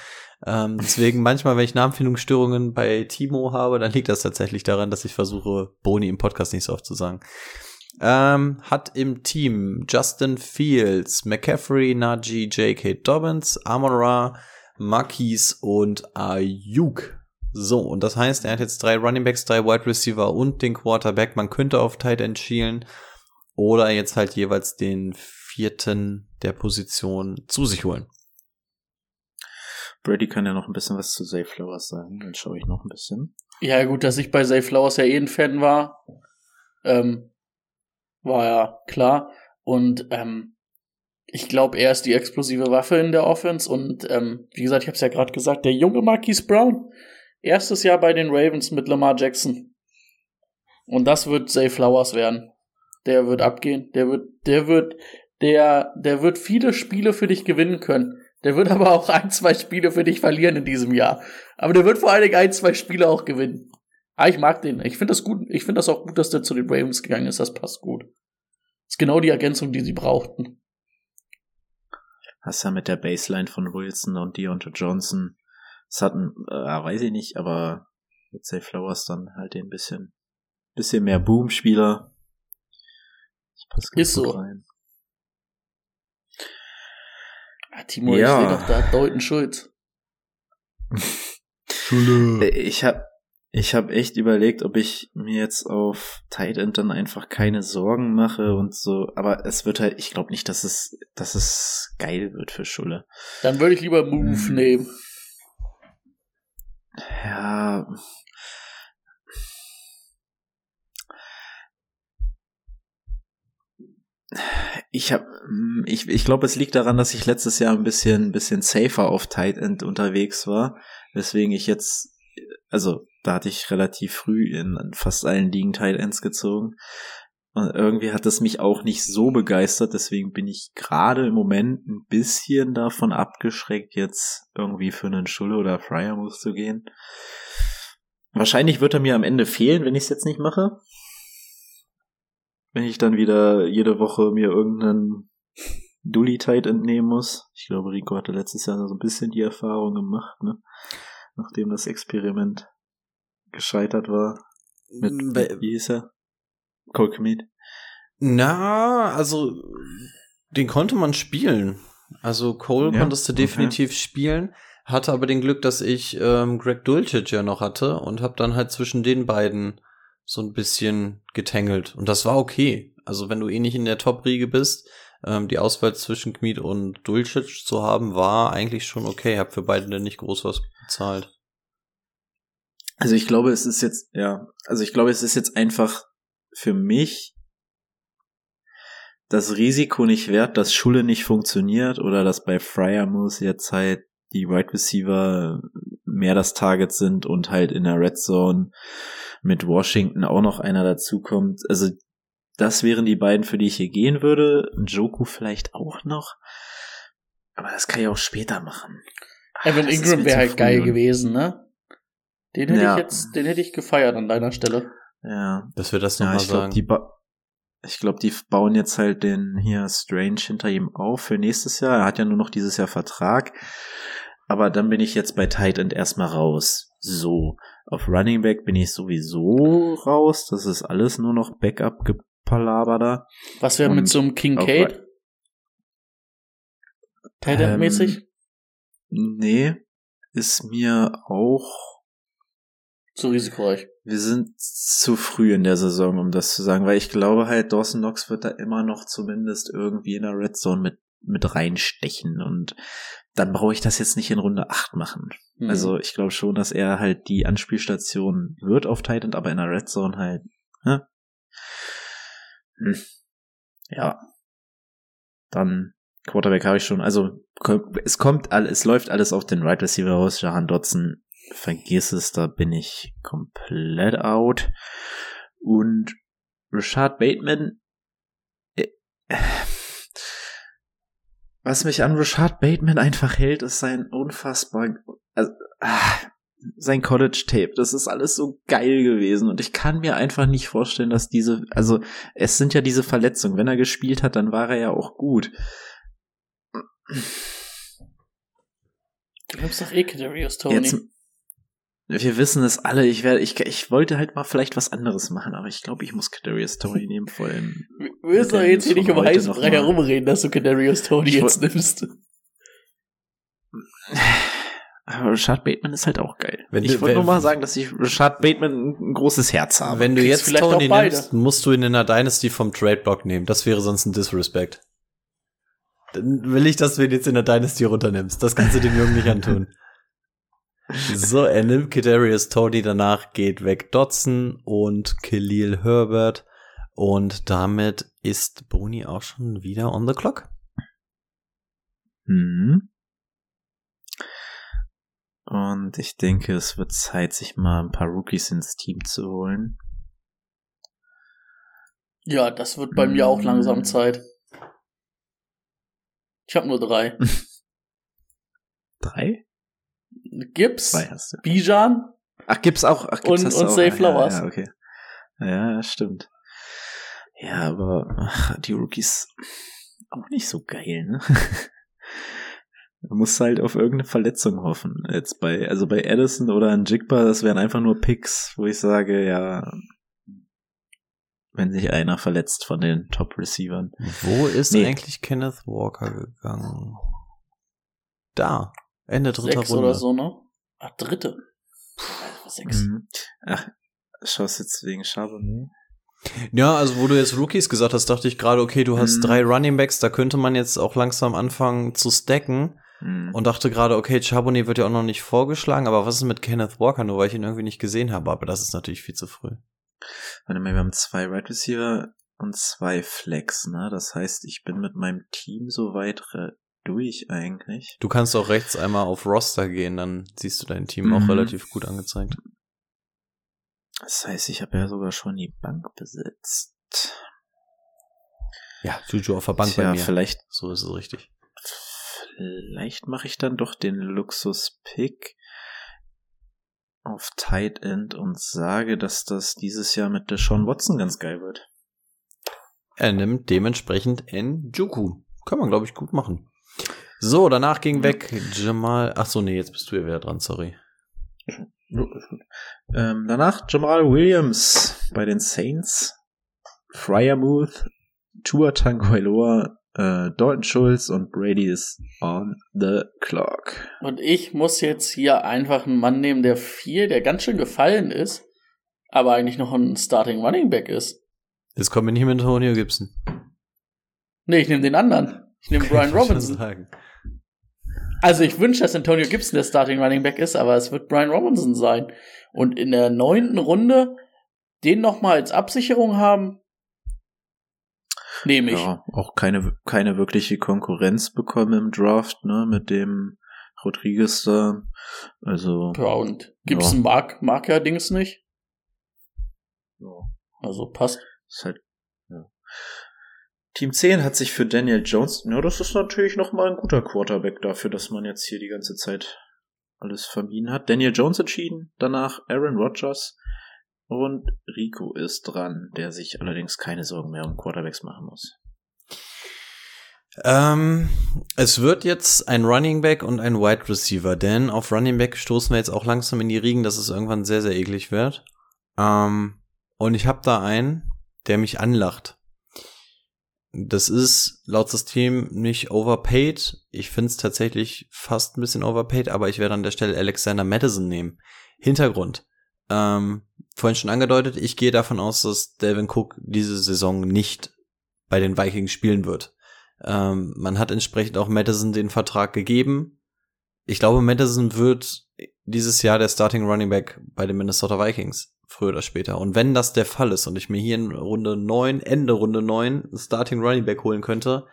Ähm, deswegen manchmal, wenn ich Namenfindungsstörungen bei Timo habe, dann liegt das tatsächlich daran, dass ich versuche, Boni im Podcast nicht so oft zu sagen. Ähm, hat im Team Justin Fields, McCaffrey, Najee, J.K. Dobbins, Amon Ra, Makis und Ayuk. So, und das heißt, er hat jetzt drei Running Backs, drei Wide Receiver und den Quarterback. Man könnte auf Tight End schielen oder jetzt halt jeweils den vierten der Position zu sich holen. Brady kann ja noch ein bisschen was zu Zay Flowers sagen, dann schaue ich noch ein bisschen. Ja, gut, dass ich bei Zay Flowers ja eh ein Fan war, ähm, war ja klar. Und ähm, ich glaube, er ist die explosive Waffe in der Offense. Und ähm, wie gesagt, ich habe es ja gerade gesagt, der junge Marquise Brown, Erstes Jahr bei den Ravens mit Lamar Jackson. Und das wird Zay Flowers werden. Der wird abgehen. Der wird, der wird, der, der wird viele Spiele für dich gewinnen können. Der wird <laughs> aber auch ein, zwei Spiele für dich verlieren in diesem Jahr. Aber der wird vor allen Dingen ein, zwei Spiele auch gewinnen. Ah, ich mag den. Ich finde das gut. Ich finde das auch gut, dass der zu den Ravens gegangen ist. Das passt gut. Das ist genau die Ergänzung, die sie brauchten. Hast ja mit der Baseline von Wilson und Deontay Johnson. Das hatten, äh, weiß ich nicht, aber mit Say Flowers dann halt den bisschen, bisschen mehr Boom-Spieler. Ist so. Rein. Ah, Timo, ja. ich sehe doch da Deuten Schulz. <laughs> <laughs> Schule. Äh, ich habe ich hab echt überlegt, ob ich mir jetzt auf Tight End dann einfach keine Sorgen mache und so, aber es wird halt, ich glaube nicht, dass es, dass es geil wird für Schule. Dann würde ich lieber Move hm. nehmen. Ja. Ich habe, ich, ich glaube, es liegt daran, dass ich letztes Jahr ein bisschen, ein bisschen safer auf Tight End unterwegs war, weswegen ich jetzt, also da hatte ich relativ früh in fast allen Ligen Tight Ends gezogen. Und irgendwie hat es mich auch nicht so begeistert, deswegen bin ich gerade im Moment ein bisschen davon abgeschreckt, jetzt irgendwie für einen Schulle oder Fryer zu gehen. Wahrscheinlich wird er mir am Ende fehlen, wenn ich es jetzt nicht mache. Wenn ich dann wieder jede Woche mir irgendeinen Dully-Tight entnehmen muss. Ich glaube, Rico hatte letztes Jahr so ein bisschen die Erfahrung gemacht, ne? Nachdem das Experiment gescheitert war. Mit, Be wie hieß er? Cole Kmet. Na, also, den konnte man spielen. Also Cole ja, konntest du definitiv okay. spielen, hatte aber den Glück, dass ich ähm, Greg Dulcich ja noch hatte und habe dann halt zwischen den beiden so ein bisschen getangelt. Und das war okay. Also wenn du eh nicht in der Top-Riege bist, ähm, die Auswahl zwischen Kmiet und Dulcich zu haben, war eigentlich schon okay. Hab für beide dann nicht groß was bezahlt. Also ich glaube, es ist jetzt, ja, also ich glaube, es ist jetzt einfach für mich das Risiko nicht wert, dass Schule nicht funktioniert oder dass bei Fryer muss jetzt halt die Wide right Receiver mehr das Target sind und halt in der Red Zone mit Washington auch noch einer dazukommt. Also das wären die beiden, für die ich hier gehen würde. Joku vielleicht auch noch. Aber das kann ich auch später machen. Evan Ach, Ingram wäre halt geil gewesen, ne? Den hätte ja. ich jetzt, den hätte ich gefeiert an deiner Stelle. Ja. Dass wir das nochmal ja, sagen. Die ich glaube, die bauen jetzt halt den hier Strange hinter ihm auf für nächstes Jahr. Er hat ja nur noch dieses Jahr Vertrag. Aber dann bin ich jetzt bei Tight End erstmal raus. So. Auf Running Back bin ich sowieso raus. Das ist alles nur noch Backup-Gepalaber Was wäre mit so einem King Kate? Tight-End-mäßig? Ähm, nee. Ist mir auch zu risikoreich. Wir sind zu früh in der Saison, um das zu sagen, weil ich glaube halt, Dawson Knox wird da immer noch zumindest irgendwie in der Red Zone mit, mit reinstechen und dann brauche ich das jetzt nicht in Runde 8 machen. Mhm. Also ich glaube schon, dass er halt die Anspielstation wird auf Titan, aber in der Red Zone halt. Ne? Hm. Ja. Dann Quarterback habe ich schon. Also es kommt es läuft alles auf den Right Receiver raus. Jahan Dotson, vergiss es, da bin ich komplett out. Und Rashad Bateman, äh, was mich an Rashad Bateman einfach hält, ist sein unfassbar, also, ah, sein College Tape. Das ist alles so geil gewesen und ich kann mir einfach nicht vorstellen, dass diese, also es sind ja diese Verletzungen. Wenn er gespielt hat, dann war er ja auch gut. Du nimmst doch eh Kadarius Tony. Jetzt, wir wissen es alle. Ich werde, ich, ich wollte halt mal vielleicht was anderes machen, aber ich glaube, ich muss Kadarius Tony nehmen, vor allem. Wir müssen doch jetzt hier nicht um heißen Brei herumreden, dass du Kadarius Tony jetzt nimmst. Aber Richard Bateman ist halt auch geil. Wenn ich wollte nur mal sagen, dass ich Richard Bateman ein großes Herz habe. Wenn du jetzt Tony nimmst, musst du ihn in der Dynasty vom Trade Block nehmen. Das wäre sonst ein Disrespect. Dann will ich, dass du ihn jetzt in der Dynasty runternimmst. Das kannst du dem Jungen nicht antun. <laughs> So, er nimmt Kadarius Tony, danach geht weg Dotson und Khalil Herbert. Und damit ist Boni auch schon wieder on the clock. Mhm. Und ich denke, es wird Zeit, sich mal ein paar Rookies ins Team zu holen. Ja, das wird bei mir auch langsam mm. Zeit. Ich habe nur drei. <laughs> drei? Gibbs, Bijan. Ach, Gibbs auch. Ach, Gibbs und, und Safe Flowers. Ja, ja, okay. Ja, stimmt. Ja, aber ach, die Rookies auch nicht so geil, ne? <laughs> Du musst halt auf irgendeine Verletzung hoffen. Jetzt bei, also bei Addison oder ein Jigba, das wären einfach nur Picks, wo ich sage, ja, wenn sich einer verletzt von den Top-Receivern. Wo ist nee. eigentlich Kenneth Walker gegangen? Da. Ende dritter Sechs Runde. oder so, ne? Ach, dritte. Puh, sechs. Mhm. Ach, schaust jetzt wegen Charbonnet? Ja, also wo du jetzt Rookies gesagt hast, dachte ich gerade, okay, du hast mhm. drei Running Backs, da könnte man jetzt auch langsam anfangen zu stacken. Mhm. Und dachte gerade, okay, Charbonnet wird ja auch noch nicht vorgeschlagen, aber was ist mit Kenneth Walker, nur weil ich ihn irgendwie nicht gesehen habe, aber das ist natürlich viel zu früh. Warte mal, wir haben zwei Right Receiver und zwei Flex, ne? Das heißt, ich bin mit meinem Team so weit durch eigentlich. Du kannst auch rechts einmal auf Roster gehen, dann siehst du dein Team mhm. auch relativ gut angezeigt. Das heißt, ich habe ja sogar schon die Bank besetzt. Ja, Juju auf der Bank Tja, bei mir. vielleicht. So ist es richtig. Vielleicht mache ich dann doch den Luxus-Pick auf Tight End und sage, dass das dieses Jahr mit Deshaun Watson ganz geil wird. Er nimmt dementsprechend Njuku. Kann man, glaube ich, gut machen. So, danach ging weg Jamal. Ach so, nee, jetzt bist du ja wieder dran, sorry. Ähm, danach Jamal Williams bei den Saints. Fryermuth, Tua Tangoiloa, äh, Dalton Schulz und Brady ist on the clock. Und ich muss jetzt hier einfach einen Mann nehmen, der vier, der ganz schön gefallen ist, aber eigentlich noch ein Starting Running Back ist. Jetzt kommen wir nicht mit Antonio Gibson. Nee, ich nehme den anderen. Ich nehme Brian Robinson. Also ich wünsche, dass Antonio Gibson der Starting Running Back ist, aber es wird Brian Robinson sein. Und in der neunten Runde den nochmal als Absicherung haben, nehme ich. Ja, auch keine, keine wirkliche Konkurrenz bekommen im Draft, ne, mit dem Rodriguez da. Also. Ja, und Gibson ja. mag, mag ja Dings nicht. Ja. Also passt. Ist halt. Team 10 hat sich für Daniel Jones, ja, das ist natürlich nochmal ein guter Quarterback dafür, dass man jetzt hier die ganze Zeit alles vermieden hat. Daniel Jones entschieden, danach Aaron Rodgers und Rico ist dran, der sich allerdings keine Sorgen mehr um Quarterbacks machen muss. Ähm, es wird jetzt ein Running Back und ein Wide Receiver, denn auf Running Back stoßen wir jetzt auch langsam in die Riegen, dass es irgendwann sehr, sehr eklig wird. Ähm, und ich habe da einen, der mich anlacht. Das ist laut System nicht overpaid. Ich finde es tatsächlich fast ein bisschen overpaid, aber ich werde an der Stelle Alexander Madison nehmen. Hintergrund. Ähm, vorhin schon angedeutet, ich gehe davon aus, dass Delvin Cook diese Saison nicht bei den Vikings spielen wird. Ähm, man hat entsprechend auch Madison den Vertrag gegeben. Ich glaube, Madison wird dieses Jahr der Starting Running Back bei den Minnesota Vikings früher oder später. Und wenn das der Fall ist und ich mir hier in Runde 9, Ende Runde 9, ein Starting Running Back holen könnte,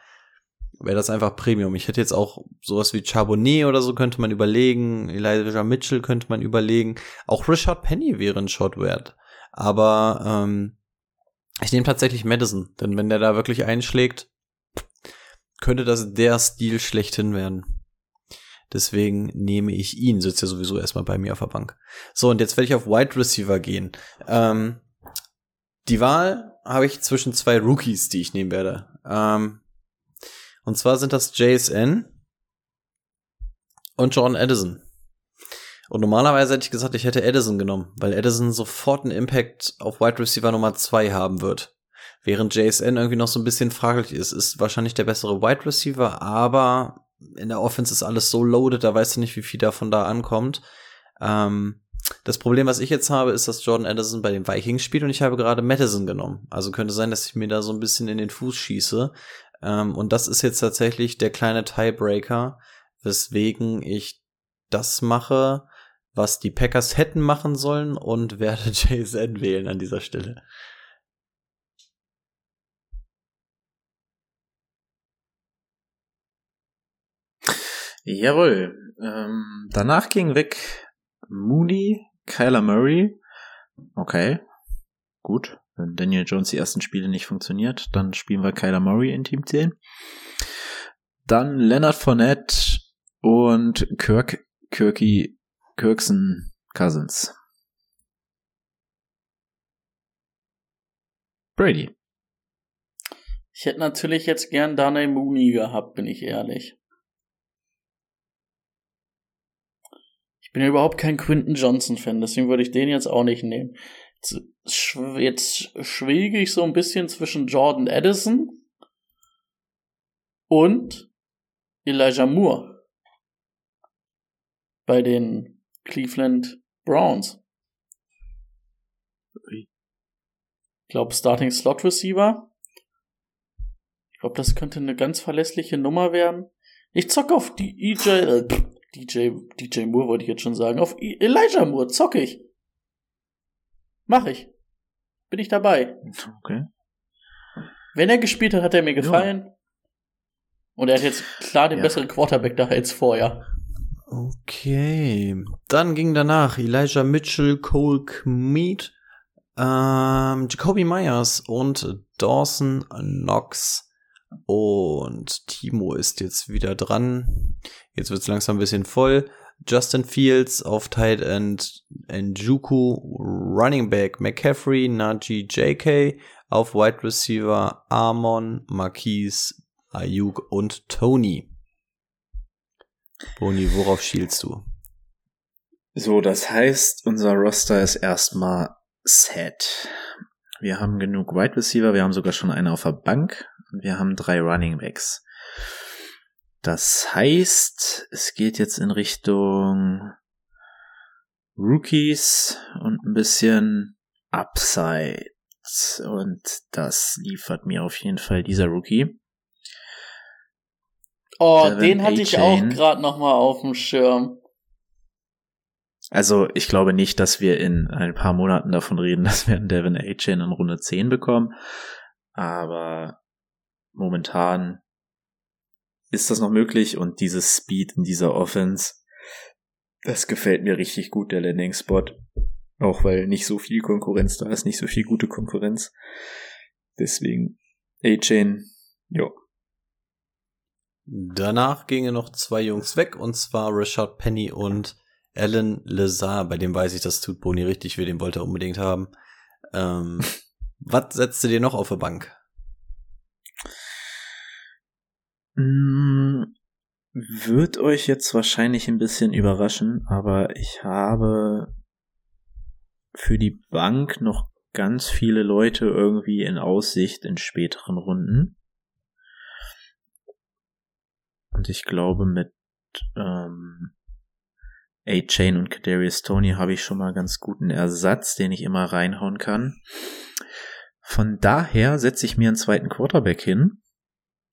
wäre das einfach Premium. Ich hätte jetzt auch sowas wie Charbonnet oder so könnte man überlegen, Elijah Mitchell könnte man überlegen, auch Richard Penny wäre ein Shot wert. Aber ähm, ich nehme tatsächlich Madison, denn wenn der da wirklich einschlägt, könnte das der Stil schlechthin werden. Deswegen nehme ich ihn, sitzt ja sowieso erstmal bei mir auf der Bank. So, und jetzt werde ich auf Wide Receiver gehen. Ähm, die Wahl habe ich zwischen zwei Rookies, die ich nehmen werde. Ähm, und zwar sind das JSN und Jordan Edison. Und normalerweise hätte ich gesagt, ich hätte Edison genommen, weil Edison sofort einen Impact auf Wide Receiver Nummer 2 haben wird. Während JSN irgendwie noch so ein bisschen fraglich ist, ist wahrscheinlich der bessere Wide Receiver, aber in der Offense ist alles so loaded, da weißt du nicht, wie viel davon da ankommt. Ähm, das Problem, was ich jetzt habe, ist, dass Jordan Anderson bei den Vikings spielt und ich habe gerade Madison genommen. Also könnte sein, dass ich mir da so ein bisschen in den Fuß schieße. Ähm, und das ist jetzt tatsächlich der kleine Tiebreaker, weswegen ich das mache, was die Packers hätten machen sollen und werde <laughs> JSN wählen an dieser Stelle. Jawohl. Ähm, danach ging weg Mooney, Kyler Murray. Okay. Gut. Wenn Daniel Jones die ersten Spiele nicht funktioniert, dann spielen wir Kyler Murray in Team 10. Dann Leonard Fournette und Kirk, Kirky, Kirkson Cousins. Brady. Ich hätte natürlich jetzt gern Dane Mooney gehabt, bin ich ehrlich. Bin ja überhaupt kein Quinton Johnson-Fan, deswegen würde ich den jetzt auch nicht nehmen. Jetzt schwege ich so ein bisschen zwischen Jordan Addison und Elijah Moore bei den Cleveland Browns. Ich glaube, Starting Slot Receiver. Ich glaube, das könnte eine ganz verlässliche Nummer werden. Ich zocke auf die EJ, DJ, DJ Moore wollte ich jetzt schon sagen. Auf e- Elijah Moore zocke ich. Mach ich. Bin ich dabei. Okay. Wenn er gespielt hat, hat er mir gefallen. Ja. Und er hat jetzt klar den ja. besseren Quarterback da als vorher. Okay. Dann ging danach Elijah Mitchell, Cole Kmeet, ähm, Jacoby Myers und Dawson Knox. Und Timo ist jetzt wieder dran. Jetzt wird's langsam ein bisschen voll. Justin Fields auf Tight End Njuku, Running Back McCaffrey, Najee JK, auf Wide Receiver Amon, Marquise, Ayuk und Tony. Boni, worauf schielst du? So, das heißt, unser Roster ist erstmal set. Wir haben genug Wide Receiver, wir haben sogar schon einen auf der Bank wir haben drei Running Backs. Das heißt, es geht jetzt in Richtung Rookies und ein bisschen Upside. Und das liefert mir auf jeden Fall dieser Rookie. Oh, Devin den hatte ich auch gerade noch mal auf dem Schirm. Also ich glaube nicht, dass wir in ein paar Monaten davon reden, <laughs> dass wir einen Devin A-Chain in Runde 10 bekommen. Aber momentan ist das noch möglich und dieses Speed in dieser Offense, das gefällt mir richtig gut, der Landing-Spot. Auch weil nicht so viel Konkurrenz da ist, nicht so viel gute Konkurrenz. Deswegen A-Chain, ja. Danach gingen noch zwei Jungs weg, und zwar Rashad Penny und Alan Lazar. Bei dem weiß ich, das tut Boni richtig weh, den wollte er unbedingt haben. Ähm, <laughs> was setzt du dir noch auf der Bank? Wird euch jetzt wahrscheinlich ein bisschen überraschen, aber ich habe für die Bank noch ganz viele Leute irgendwie in Aussicht in späteren Runden. Und ich glaube, mit ähm, A-Chain und Kadarius Tony habe ich schon mal ganz guten Ersatz, den ich immer reinhauen kann. Von daher setze ich mir einen zweiten Quarterback hin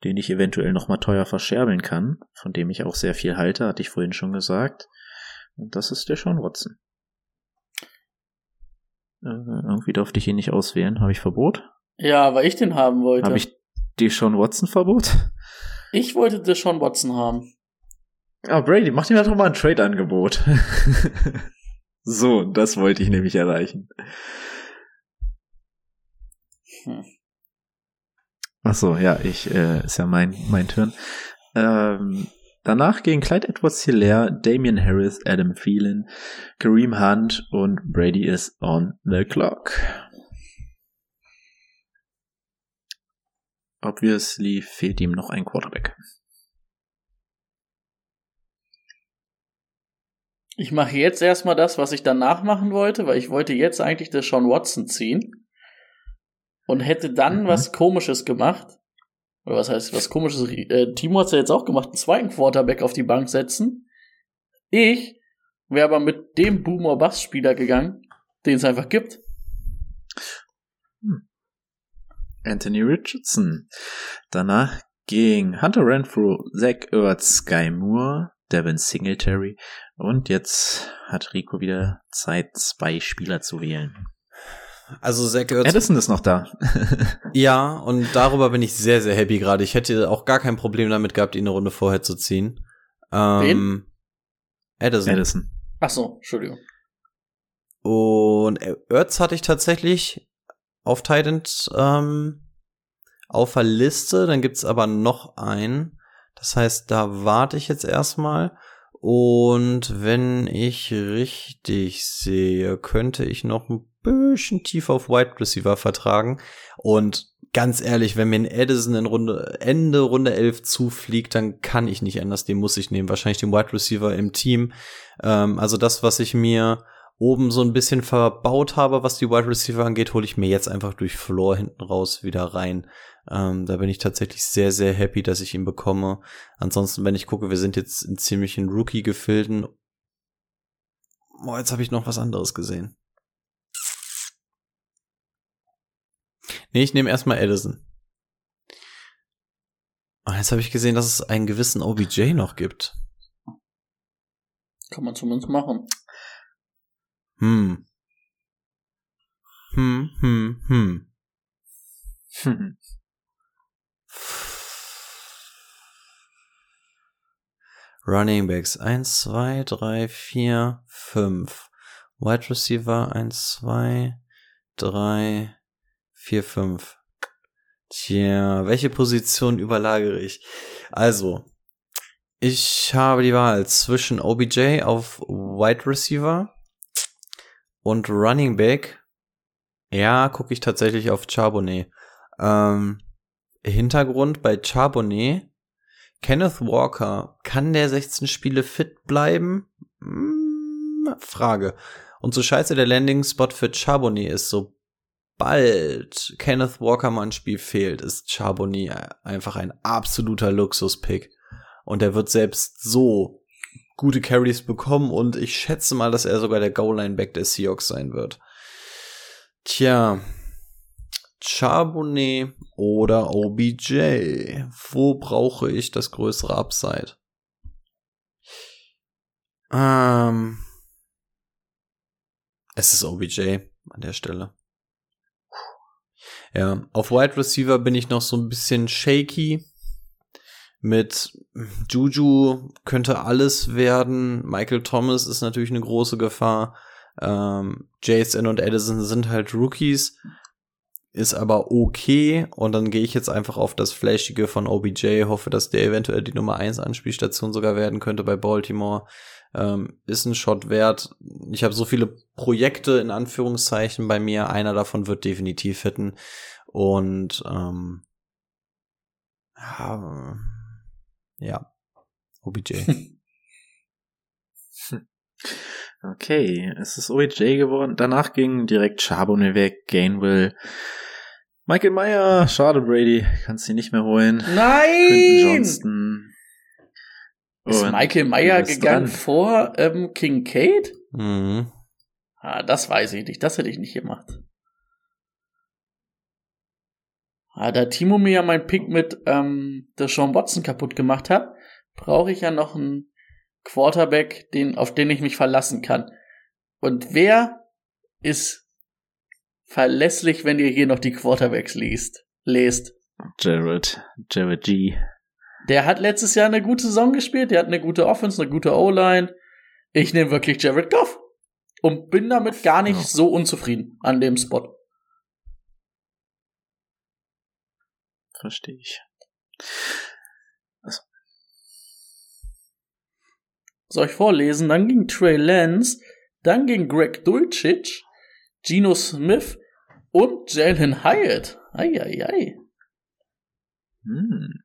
den ich eventuell nochmal teuer verscherbeln kann, von dem ich auch sehr viel halte, hatte ich vorhin schon gesagt. Und das ist der Sean Watson. Äh, irgendwie durfte ich ihn nicht auswählen. Habe ich Verbot? Ja, weil ich den haben wollte. Habe ich die Sean Watson Verbot? Ich wollte den Sean Watson haben. Ah, Brady, mach dir doch mal ein Trade-Angebot. <laughs> so, das wollte ich nämlich erreichen. Hm. Ach so, ja, ich, äh, ist ja mein, mein Turn. Ähm, danach gehen Clyde Edwards Hilaire, Damian Harris, Adam Phelan, Kareem Hunt und Brady is on the clock. Obviously fehlt ihm noch ein Quarterback. Ich mache jetzt erstmal das, was ich danach machen wollte, weil ich wollte jetzt eigentlich das Sean Watson ziehen und hätte dann mhm. was Komisches gemacht. Oder was heißt was Komisches? Äh, Timo hat's ja jetzt auch gemacht, einen zweiten Quarterback auf die Bank setzen. Ich wäre aber mit dem Boomer Bass Spieler gegangen, den es einfach gibt. Hm. Anthony Richardson. Danach ging Hunter Renfrew, Zach Ertz, Sky Moore, Devin Singletary und jetzt hat Rico wieder Zeit, zwei Spieler zu wählen. Also Zach Ertz. Edison ist noch da. <laughs> ja, und darüber bin ich sehr, sehr happy gerade. Ich hätte auch gar kein Problem damit gehabt, ihn eine Runde vorher zu ziehen. Ähm, Edison. Edison. Ach so, Entschuldigung. Und Ertz hatte ich tatsächlich auf Titan ähm, auf der Liste. Dann gibt's aber noch einen. Das heißt, da warte ich jetzt erstmal. Und wenn ich richtig sehe, könnte ich noch ein bisschen tiefer auf Wide Receiver vertragen. Und ganz ehrlich, wenn mir ein Edison in Runde, Ende Runde 11 zufliegt, dann kann ich nicht anders, den muss ich nehmen. Wahrscheinlich den Wide Receiver im Team. Ähm, also das, was ich mir oben so ein bisschen verbaut habe, was die Wide Receiver angeht, hole ich mir jetzt einfach durch Floor hinten raus wieder rein. Ähm, da bin ich tatsächlich sehr, sehr happy, dass ich ihn bekomme. Ansonsten, wenn ich gucke, wir sind jetzt in ziemlichen Rookie-Gefilden. Boah, jetzt habe ich noch was anderes gesehen. Nee, ich nehme erstmal Edison. Und jetzt habe ich gesehen, dass es einen gewissen OBJ noch gibt. Kann man zumindest machen. Hm. Hm, hm, hm. hm. Running Backs 1, 2, 3, 4, 5. Wide Receiver 1, 2, 3, 4, 5. Tja, welche Position überlagere ich? Also, ich habe die Wahl zwischen OBJ auf Wide Receiver und Running Back. Ja, gucke ich tatsächlich auf Charbonnet. Ähm, Hintergrund bei Charbonnet. Kenneth Walker, kann der 16 Spiele fit bleiben? Hm, Frage. Und so scheiße der Landing-Spot für Charbonnet ist, sobald Kenneth Walker mal ein Spiel fehlt, ist Charbonnet einfach ein absoluter Luxus-Pick. Und er wird selbst so gute Carries bekommen und ich schätze mal, dass er sogar der Goal-Line-Back der Seahawks sein wird. Tja, Charbonnet oder OBJ? Wo brauche ich das größere Upside? Ähm, es ist OBJ an der Stelle. Ja, auf Wide Receiver bin ich noch so ein bisschen shaky. Mit Juju könnte alles werden. Michael Thomas ist natürlich eine große Gefahr. Ähm, Jason und Edison sind halt Rookies ist aber okay und dann gehe ich jetzt einfach auf das Flashige von OBJ, hoffe, dass der eventuell die Nummer 1 Anspielstation sogar werden könnte bei Baltimore. Ähm, ist ein Shot wert. Ich habe so viele Projekte in Anführungszeichen bei mir, einer davon wird definitiv hitten und ähm, ja, ja OBJ. <laughs> Okay, es ist OBJ geworden. Danach ging direkt Charbonnet weg, Gainwell. Michael Meyer, schade Brady, kannst ihn nicht mehr holen. Nein! Johnston. Ist Michael Meyer gegangen dran. vor ähm, Kincaid? Mhm. Ah, das weiß ich nicht, das hätte ich nicht gemacht. Ah, da Timo mir ja mein Pick mit ähm, der Sean Watson kaputt gemacht hat, brauche ich ja noch einen Quarterback, den, auf den ich mich verlassen kann. Und wer ist verlässlich, wenn ihr hier noch die Quarterbacks liest? Lest. Jared, Jared G. Der hat letztes Jahr eine gute Saison gespielt, der hat eine gute Offense, eine gute O-Line. Ich nehme wirklich Jared Goff. Und bin damit gar nicht ja. so unzufrieden an dem Spot. Verstehe ich. Soll ich vorlesen? Dann ging Trey Lance, dann ging Greg Dulcich, Geno Smith und Jalen Hyatt. Eieiei. Hm.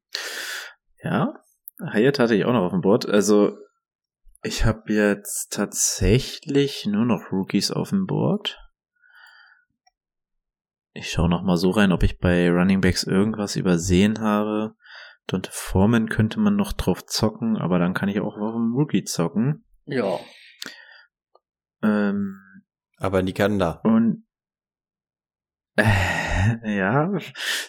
Ja, Hyatt hatte ich auch noch auf dem Board. Also, ich habe jetzt tatsächlich nur noch Rookies auf dem Board. Ich schaue noch mal so rein, ob ich bei Running Backs irgendwas übersehen habe. Dante Foreman könnte man noch drauf zocken, aber dann kann ich auch auf dem Rookie zocken. Ja. Ähm, aber Nikanda. Und äh, <laughs> ja,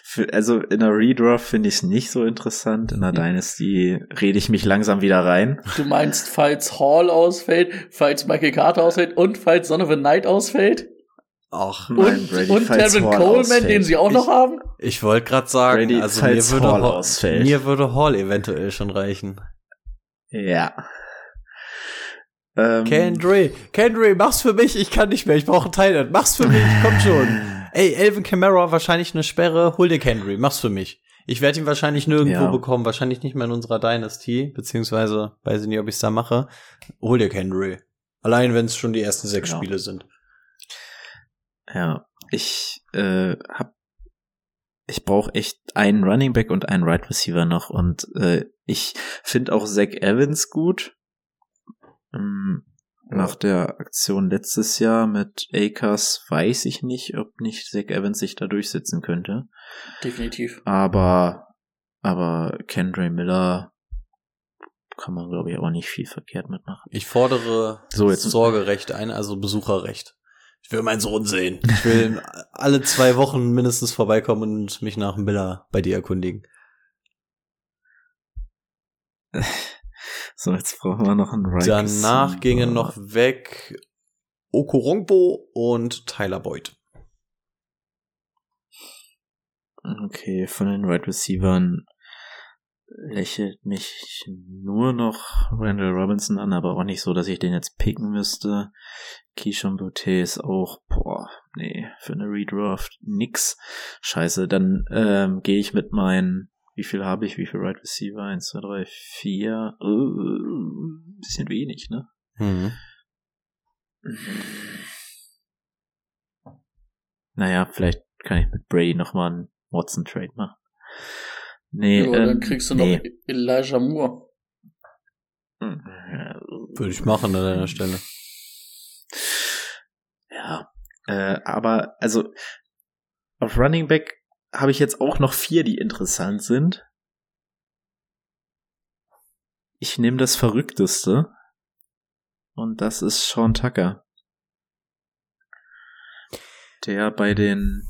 für, also in der Redraft finde ich es nicht so interessant. In der Dynasty rede ich mich langsam wieder rein. Du meinst, falls Hall ausfällt, falls Michael Carter ausfällt und falls Son of a Night ausfällt? Ach, nein, und, Brady, und Tevin Coleman, ausfällt. den sie auch noch haben? Ich wollte gerade sagen, Brady, also mir würde, Hall ausfällt. mir würde Hall eventuell schon reichen. Ja. Ähm, Kendry, Kendry, mach's für mich, ich kann nicht mehr, ich brauche einen Titan. Mach's für mich, komm schon. <laughs> Ey, Elvin Kamara, wahrscheinlich eine Sperre, hol dir Kendry, mach's für mich. Ich werde ihn wahrscheinlich nirgendwo ja. bekommen, wahrscheinlich nicht mehr in unserer Dynasty, beziehungsweise weiß ich nicht, ob ich's da mache. Hol dir Kendry. Allein wenn es schon die ersten sechs genau. Spiele sind. Ja, ich äh, hab ich brauche echt einen Running Back und einen Right Receiver noch und äh, ich finde auch Zach Evans gut. Ähm, nach der Aktion letztes Jahr mit Akers weiß ich nicht, ob nicht Zach Evans sich da durchsetzen könnte. Definitiv. Aber, aber Kendra Miller kann man, glaube ich, auch nicht viel verkehrt mitmachen. Ich fordere so, jetzt Sorgerecht ein, also Besucherrecht. Ich will meinen Sohn sehen. <laughs> Ich will alle zwei Wochen mindestens vorbeikommen und mich nach Miller bei dir erkundigen. <laughs> So, jetzt brauchen wir noch einen right Danach Receiver. gingen noch weg Okorongbo und Tyler Boyd. Okay, von den Right Receivern lächelt mich nur noch Randall Robinson an, aber auch nicht so, dass ich den jetzt picken müsste. Keishon Boutte ist auch, boah, nee, für eine Redraft nix. Scheiße, dann ähm, gehe ich mit meinen wie viel habe ich? Wie viel Right Receiver? Eins, zwei, drei, vier. Uh, bisschen wenig, ne? Mhm. Naja, vielleicht kann ich mit Brady nochmal einen Watson-Trade machen. Nee, ja, ähm, dann kriegst du nee. noch Elijah Moore. Würde ich machen an deiner Stelle. Ja, äh, aber also auf Running Back habe ich jetzt auch noch vier, die interessant sind. Ich nehme das Verrückteste. Und das ist Sean Tucker. Der bei den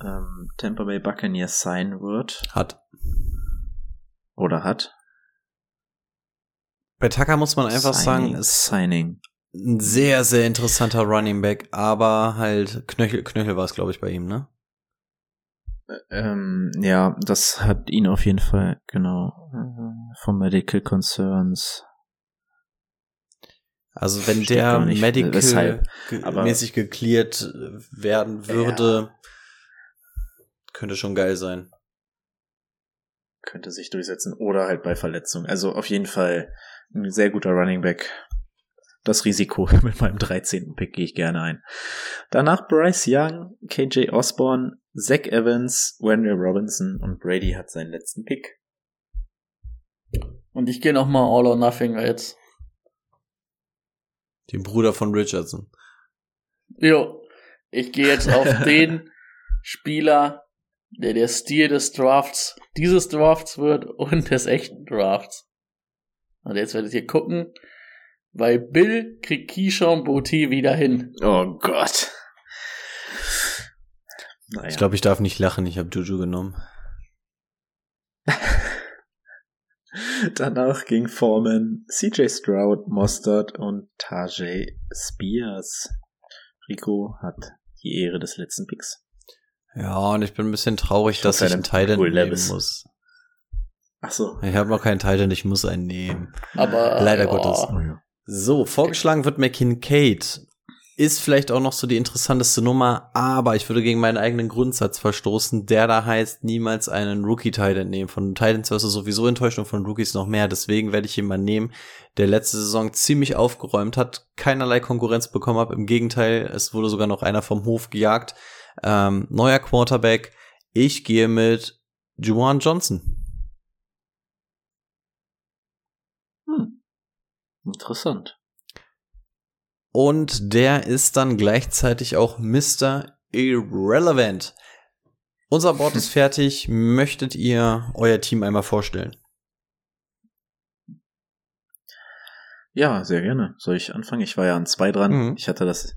ähm, Tampa Bay Buccaneers sein wird. Hat. Oder hat. Bei Tucker muss man einfach Signing, sagen, ist Signing. ein sehr, sehr interessanter Running Back, aber halt Knöchel, Knöchel war es, glaube ich, bei ihm, ne? Ähm, ja, das hat ihn auf jeden Fall, genau, äh, von Medical Concerns. Also wenn Steht der nicht, medical weshalb, mäßig geklärt werden würde, ja. könnte schon geil sein. Könnte sich durchsetzen oder halt bei Verletzung. Also auf jeden Fall ein sehr guter Running Back das Risiko <laughs> mit meinem 13. Pick gehe ich gerne ein. Danach Bryce Young, KJ Osborne, Zach Evans, Wendell Robinson und Brady hat seinen letzten Pick. Und ich gehe nochmal All or Nothing jetzt. Den Bruder von Richardson. Jo, ich gehe jetzt auf <laughs> den Spieler, der der Stil des Drafts, dieses Drafts wird und des echten Drafts. Und jetzt werdet ihr gucken, weil Bill kriegt Keyshawn Boutte wieder hin. Oh Gott. Naja. Ich glaube, ich darf nicht lachen, ich habe Juju genommen. <laughs> Danach ging Foreman, CJ Stroud, Mostert und Tajay Spears. Rico hat die Ehre des letzten Picks. Ja, und ich bin ein bisschen traurig, ich dass ich einen Titan nehmen Levis. muss. Ach so. Ich habe noch keinen Titan, ich muss einen nehmen. Aber leider oh. Gottes. So, vorgeschlagen wird McKincaid. Ist vielleicht auch noch so die interessanteste Nummer, aber ich würde gegen meinen eigenen Grundsatz verstoßen, der da heißt, niemals einen Rookie-Titan nehmen. Von Titans wirst du sowieso enttäuscht und von Rookies noch mehr. Deswegen werde ich jemanden nehmen, der letzte Saison ziemlich aufgeräumt hat, keinerlei Konkurrenz bekommen hat. Im Gegenteil, es wurde sogar noch einer vom Hof gejagt. Ähm, neuer Quarterback. Ich gehe mit Juwan Johnson. Interessant. Und der ist dann gleichzeitig auch Mr. Irrelevant. Unser Board ist <laughs> fertig. Möchtet ihr euer Team einmal vorstellen? Ja, sehr gerne. Soll ich anfangen? Ich war ja an zwei dran. Mhm. Ich hatte das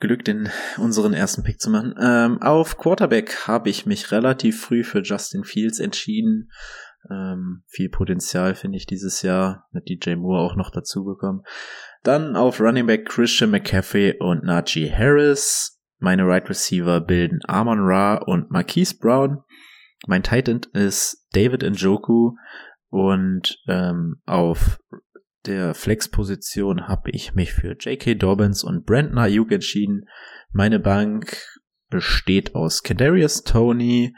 Glück, den unseren ersten Pick zu machen. Ähm, auf Quarterback habe ich mich relativ früh für Justin Fields entschieden. Ähm, viel Potenzial finde ich dieses Jahr mit DJ Moore auch noch dazu bekommen. Dann auf Running Back Christian McCaffrey und Najee Harris. Meine Right Receiver bilden Amon Ra und Marquise Brown. Mein Titan ist David Njoku Und ähm, auf der Flex-Position habe ich mich für J.K. Dobbins und Brandon Ayuk entschieden. Meine Bank besteht aus Kadarius Tony,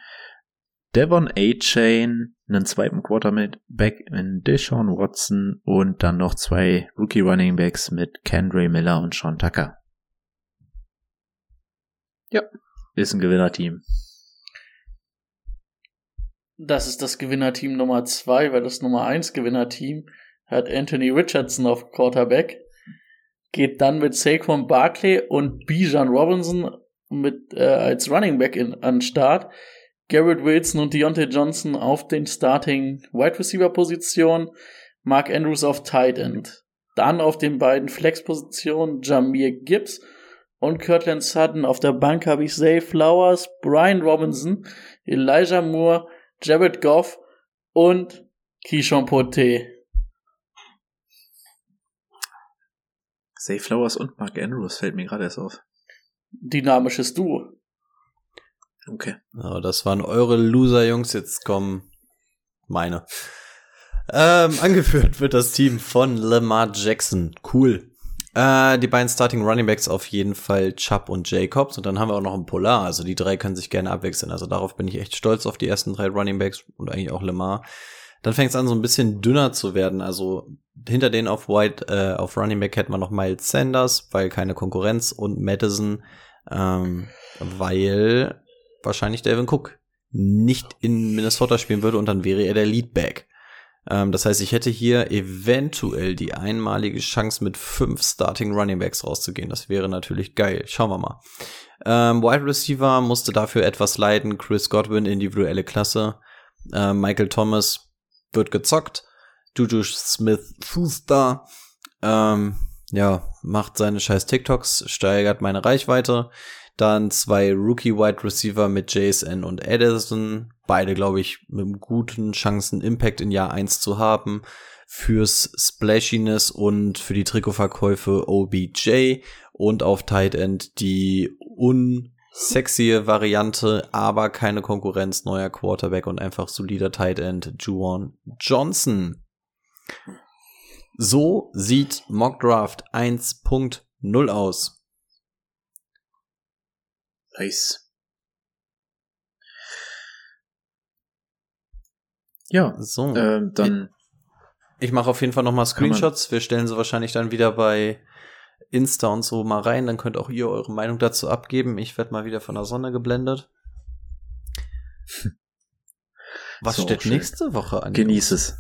Devon A-Chain, einen zweiten Quarterback in Deshaun Watson und dann noch zwei Rookie Running Backs mit Kendra Miller und Sean Tucker. Ja, ist ein Gewinnerteam. Das ist das Gewinnerteam Nummer zwei, weil das Nummer eins Gewinnerteam hat Anthony Richardson auf Quarterback, geht dann mit Saquon Barkley und Bijan Robinson mit äh, als Running Back in, an Start. Garrett Wilson und Deontay Johnson auf den Starting Wide Receiver Position, Mark Andrews auf Tight End. Dann auf den beiden Flex Positionen Jamir Gibbs und Kirtland Sutton. Auf der Bank habe ich Zay Flowers, Brian Robinson, Elijah Moore, Jared Goff und Keyshawn Poté. Zay Flowers und Mark Andrews fällt mir gerade erst auf. Dynamisches Duo. Okay. Oh, das waren eure Loser-Jungs, jetzt kommen meine. Ähm, <laughs> angeführt wird das Team von Lamar Jackson. Cool. Äh, die beiden Starting Running Backs auf jeden Fall Chubb und Jacobs. Und dann haben wir auch noch einen Polar. Also die drei können sich gerne abwechseln. Also darauf bin ich echt stolz auf die ersten drei Running Backs und eigentlich auch Lamar. Dann fängt es an, so ein bisschen dünner zu werden. Also hinter denen auf White, äh, auf Running Back hätten wir noch Miles Sanders, weil keine Konkurrenz und Madison, ähm, weil wahrscheinlich Devin Cook nicht in Minnesota spielen würde und dann wäre er der Leadback. Ähm, das heißt, ich hätte hier eventuell die einmalige Chance mit fünf Starting Running Backs rauszugehen. Das wäre natürlich geil. Schauen wir mal. Ähm, Wide Receiver musste dafür etwas leiden. Chris Godwin, individuelle Klasse. Ähm, Michael Thomas wird gezockt. Juju Smith Schuster, ähm, ja, macht seine scheiß TikToks, steigert meine Reichweite. Dann zwei Rookie Wide Receiver mit JSN und Edison. Beide, glaube ich, mit guten Chancen, Impact in Jahr 1 zu haben. Fürs Splashiness und für die Trikotverkäufe OBJ. Und auf Tight End die unsexy Variante, aber keine Konkurrenz, neuer Quarterback und einfach solider Tight End, Juwan Johnson. So sieht Mock Draft 1.0 aus. Nice. Ja, so. Ähm, dann. Ich, ich mache auf jeden Fall noch mal Screenshots. Wir stellen sie wahrscheinlich dann wieder bei Insta und so mal rein. Dann könnt auch ihr eure Meinung dazu abgeben. Ich werde mal wieder von der Sonne geblendet. <laughs> Was so, steht nächste Woche an? Genieß es.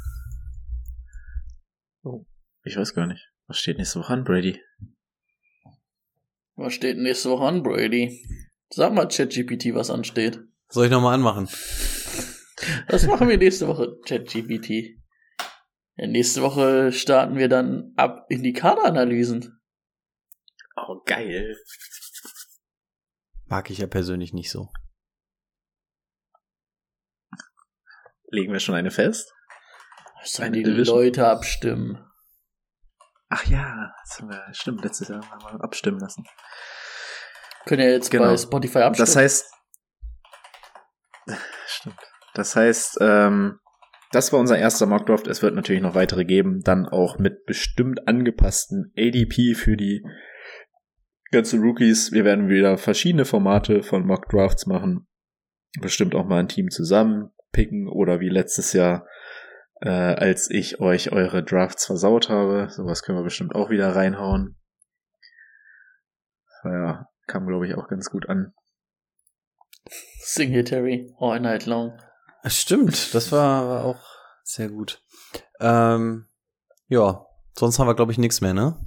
Oh, ich weiß gar nicht. Was steht nächste Woche an, Brady? Was steht nächste Woche an, Brady? Sag mal ChatGPT, was ansteht. Soll ich nochmal anmachen? <laughs> Was machen wir nächste Woche, ChatGPT? Ja, nächste Woche starten wir dann ab in die Kaderanalysen. Oh, geil. Mag ich ja persönlich nicht so. Legen wir schon eine fest? Sollen die Division? Leute abstimmen? Ach ja, das haben wir, stimmt, letztes Jahr haben wir abstimmen lassen. Können ja jetzt genau. bei Spotify abstimmen. Das heißt, stimmt. Das heißt, ähm, das war unser erster Mockdraft. Es wird natürlich noch weitere geben, dann auch mit bestimmt angepassten ADP für die ganzen Rookies. Wir werden wieder verschiedene Formate von Mockdrafts machen. Bestimmt auch mal ein Team zusammen picken oder wie letztes Jahr, äh, als ich euch eure Drafts versaut habe. Sowas können wir bestimmt auch wieder reinhauen. Ja, Kam, glaube ich, auch ganz gut an. Singletary, all night long. Stimmt, das war, war auch sehr gut. Ähm, ja, sonst haben wir, glaube ich, nichts mehr, ne?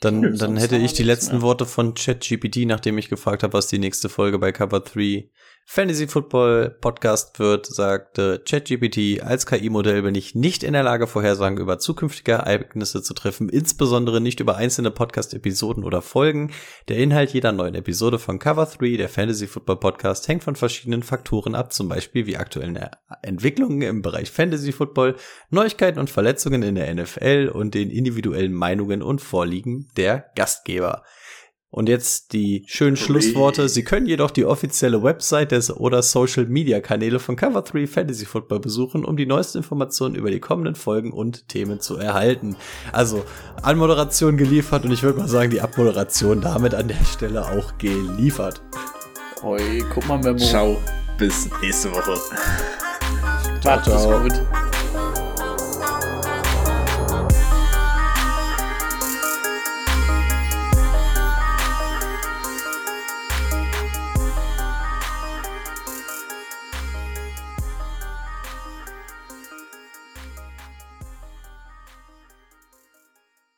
Dann, Nö, dann hätte ich die letzten mehr. Worte von ChatGPT, nachdem ich gefragt habe, was die nächste Folge bei Cover 3 Fantasy Football Podcast wird, sagte ChatGPT, als KI-Modell bin ich nicht in der Lage, Vorhersagen über zukünftige Ereignisse zu treffen, insbesondere nicht über einzelne Podcast-Episoden oder Folgen. Der Inhalt jeder neuen Episode von Cover 3, der Fantasy Football Podcast, hängt von verschiedenen Faktoren ab, zum Beispiel wie aktuellen Entwicklungen im Bereich Fantasy Football, Neuigkeiten und Verletzungen in der NFL und den individuellen Meinungen und Vorliegen der Gastgeber. Und jetzt die schönen Schlussworte. Sie können jedoch die offizielle Website des oder Social Media Kanäle von Cover 3 Fantasy Football besuchen, um die neuesten Informationen über die kommenden Folgen und Themen zu erhalten. Also Anmoderation geliefert und ich würde mal sagen, die Abmoderation damit an der Stelle auch geliefert. Oi, guck mal, Memo. Ciao, bis nächste Woche. Ciao, ciao. Gut.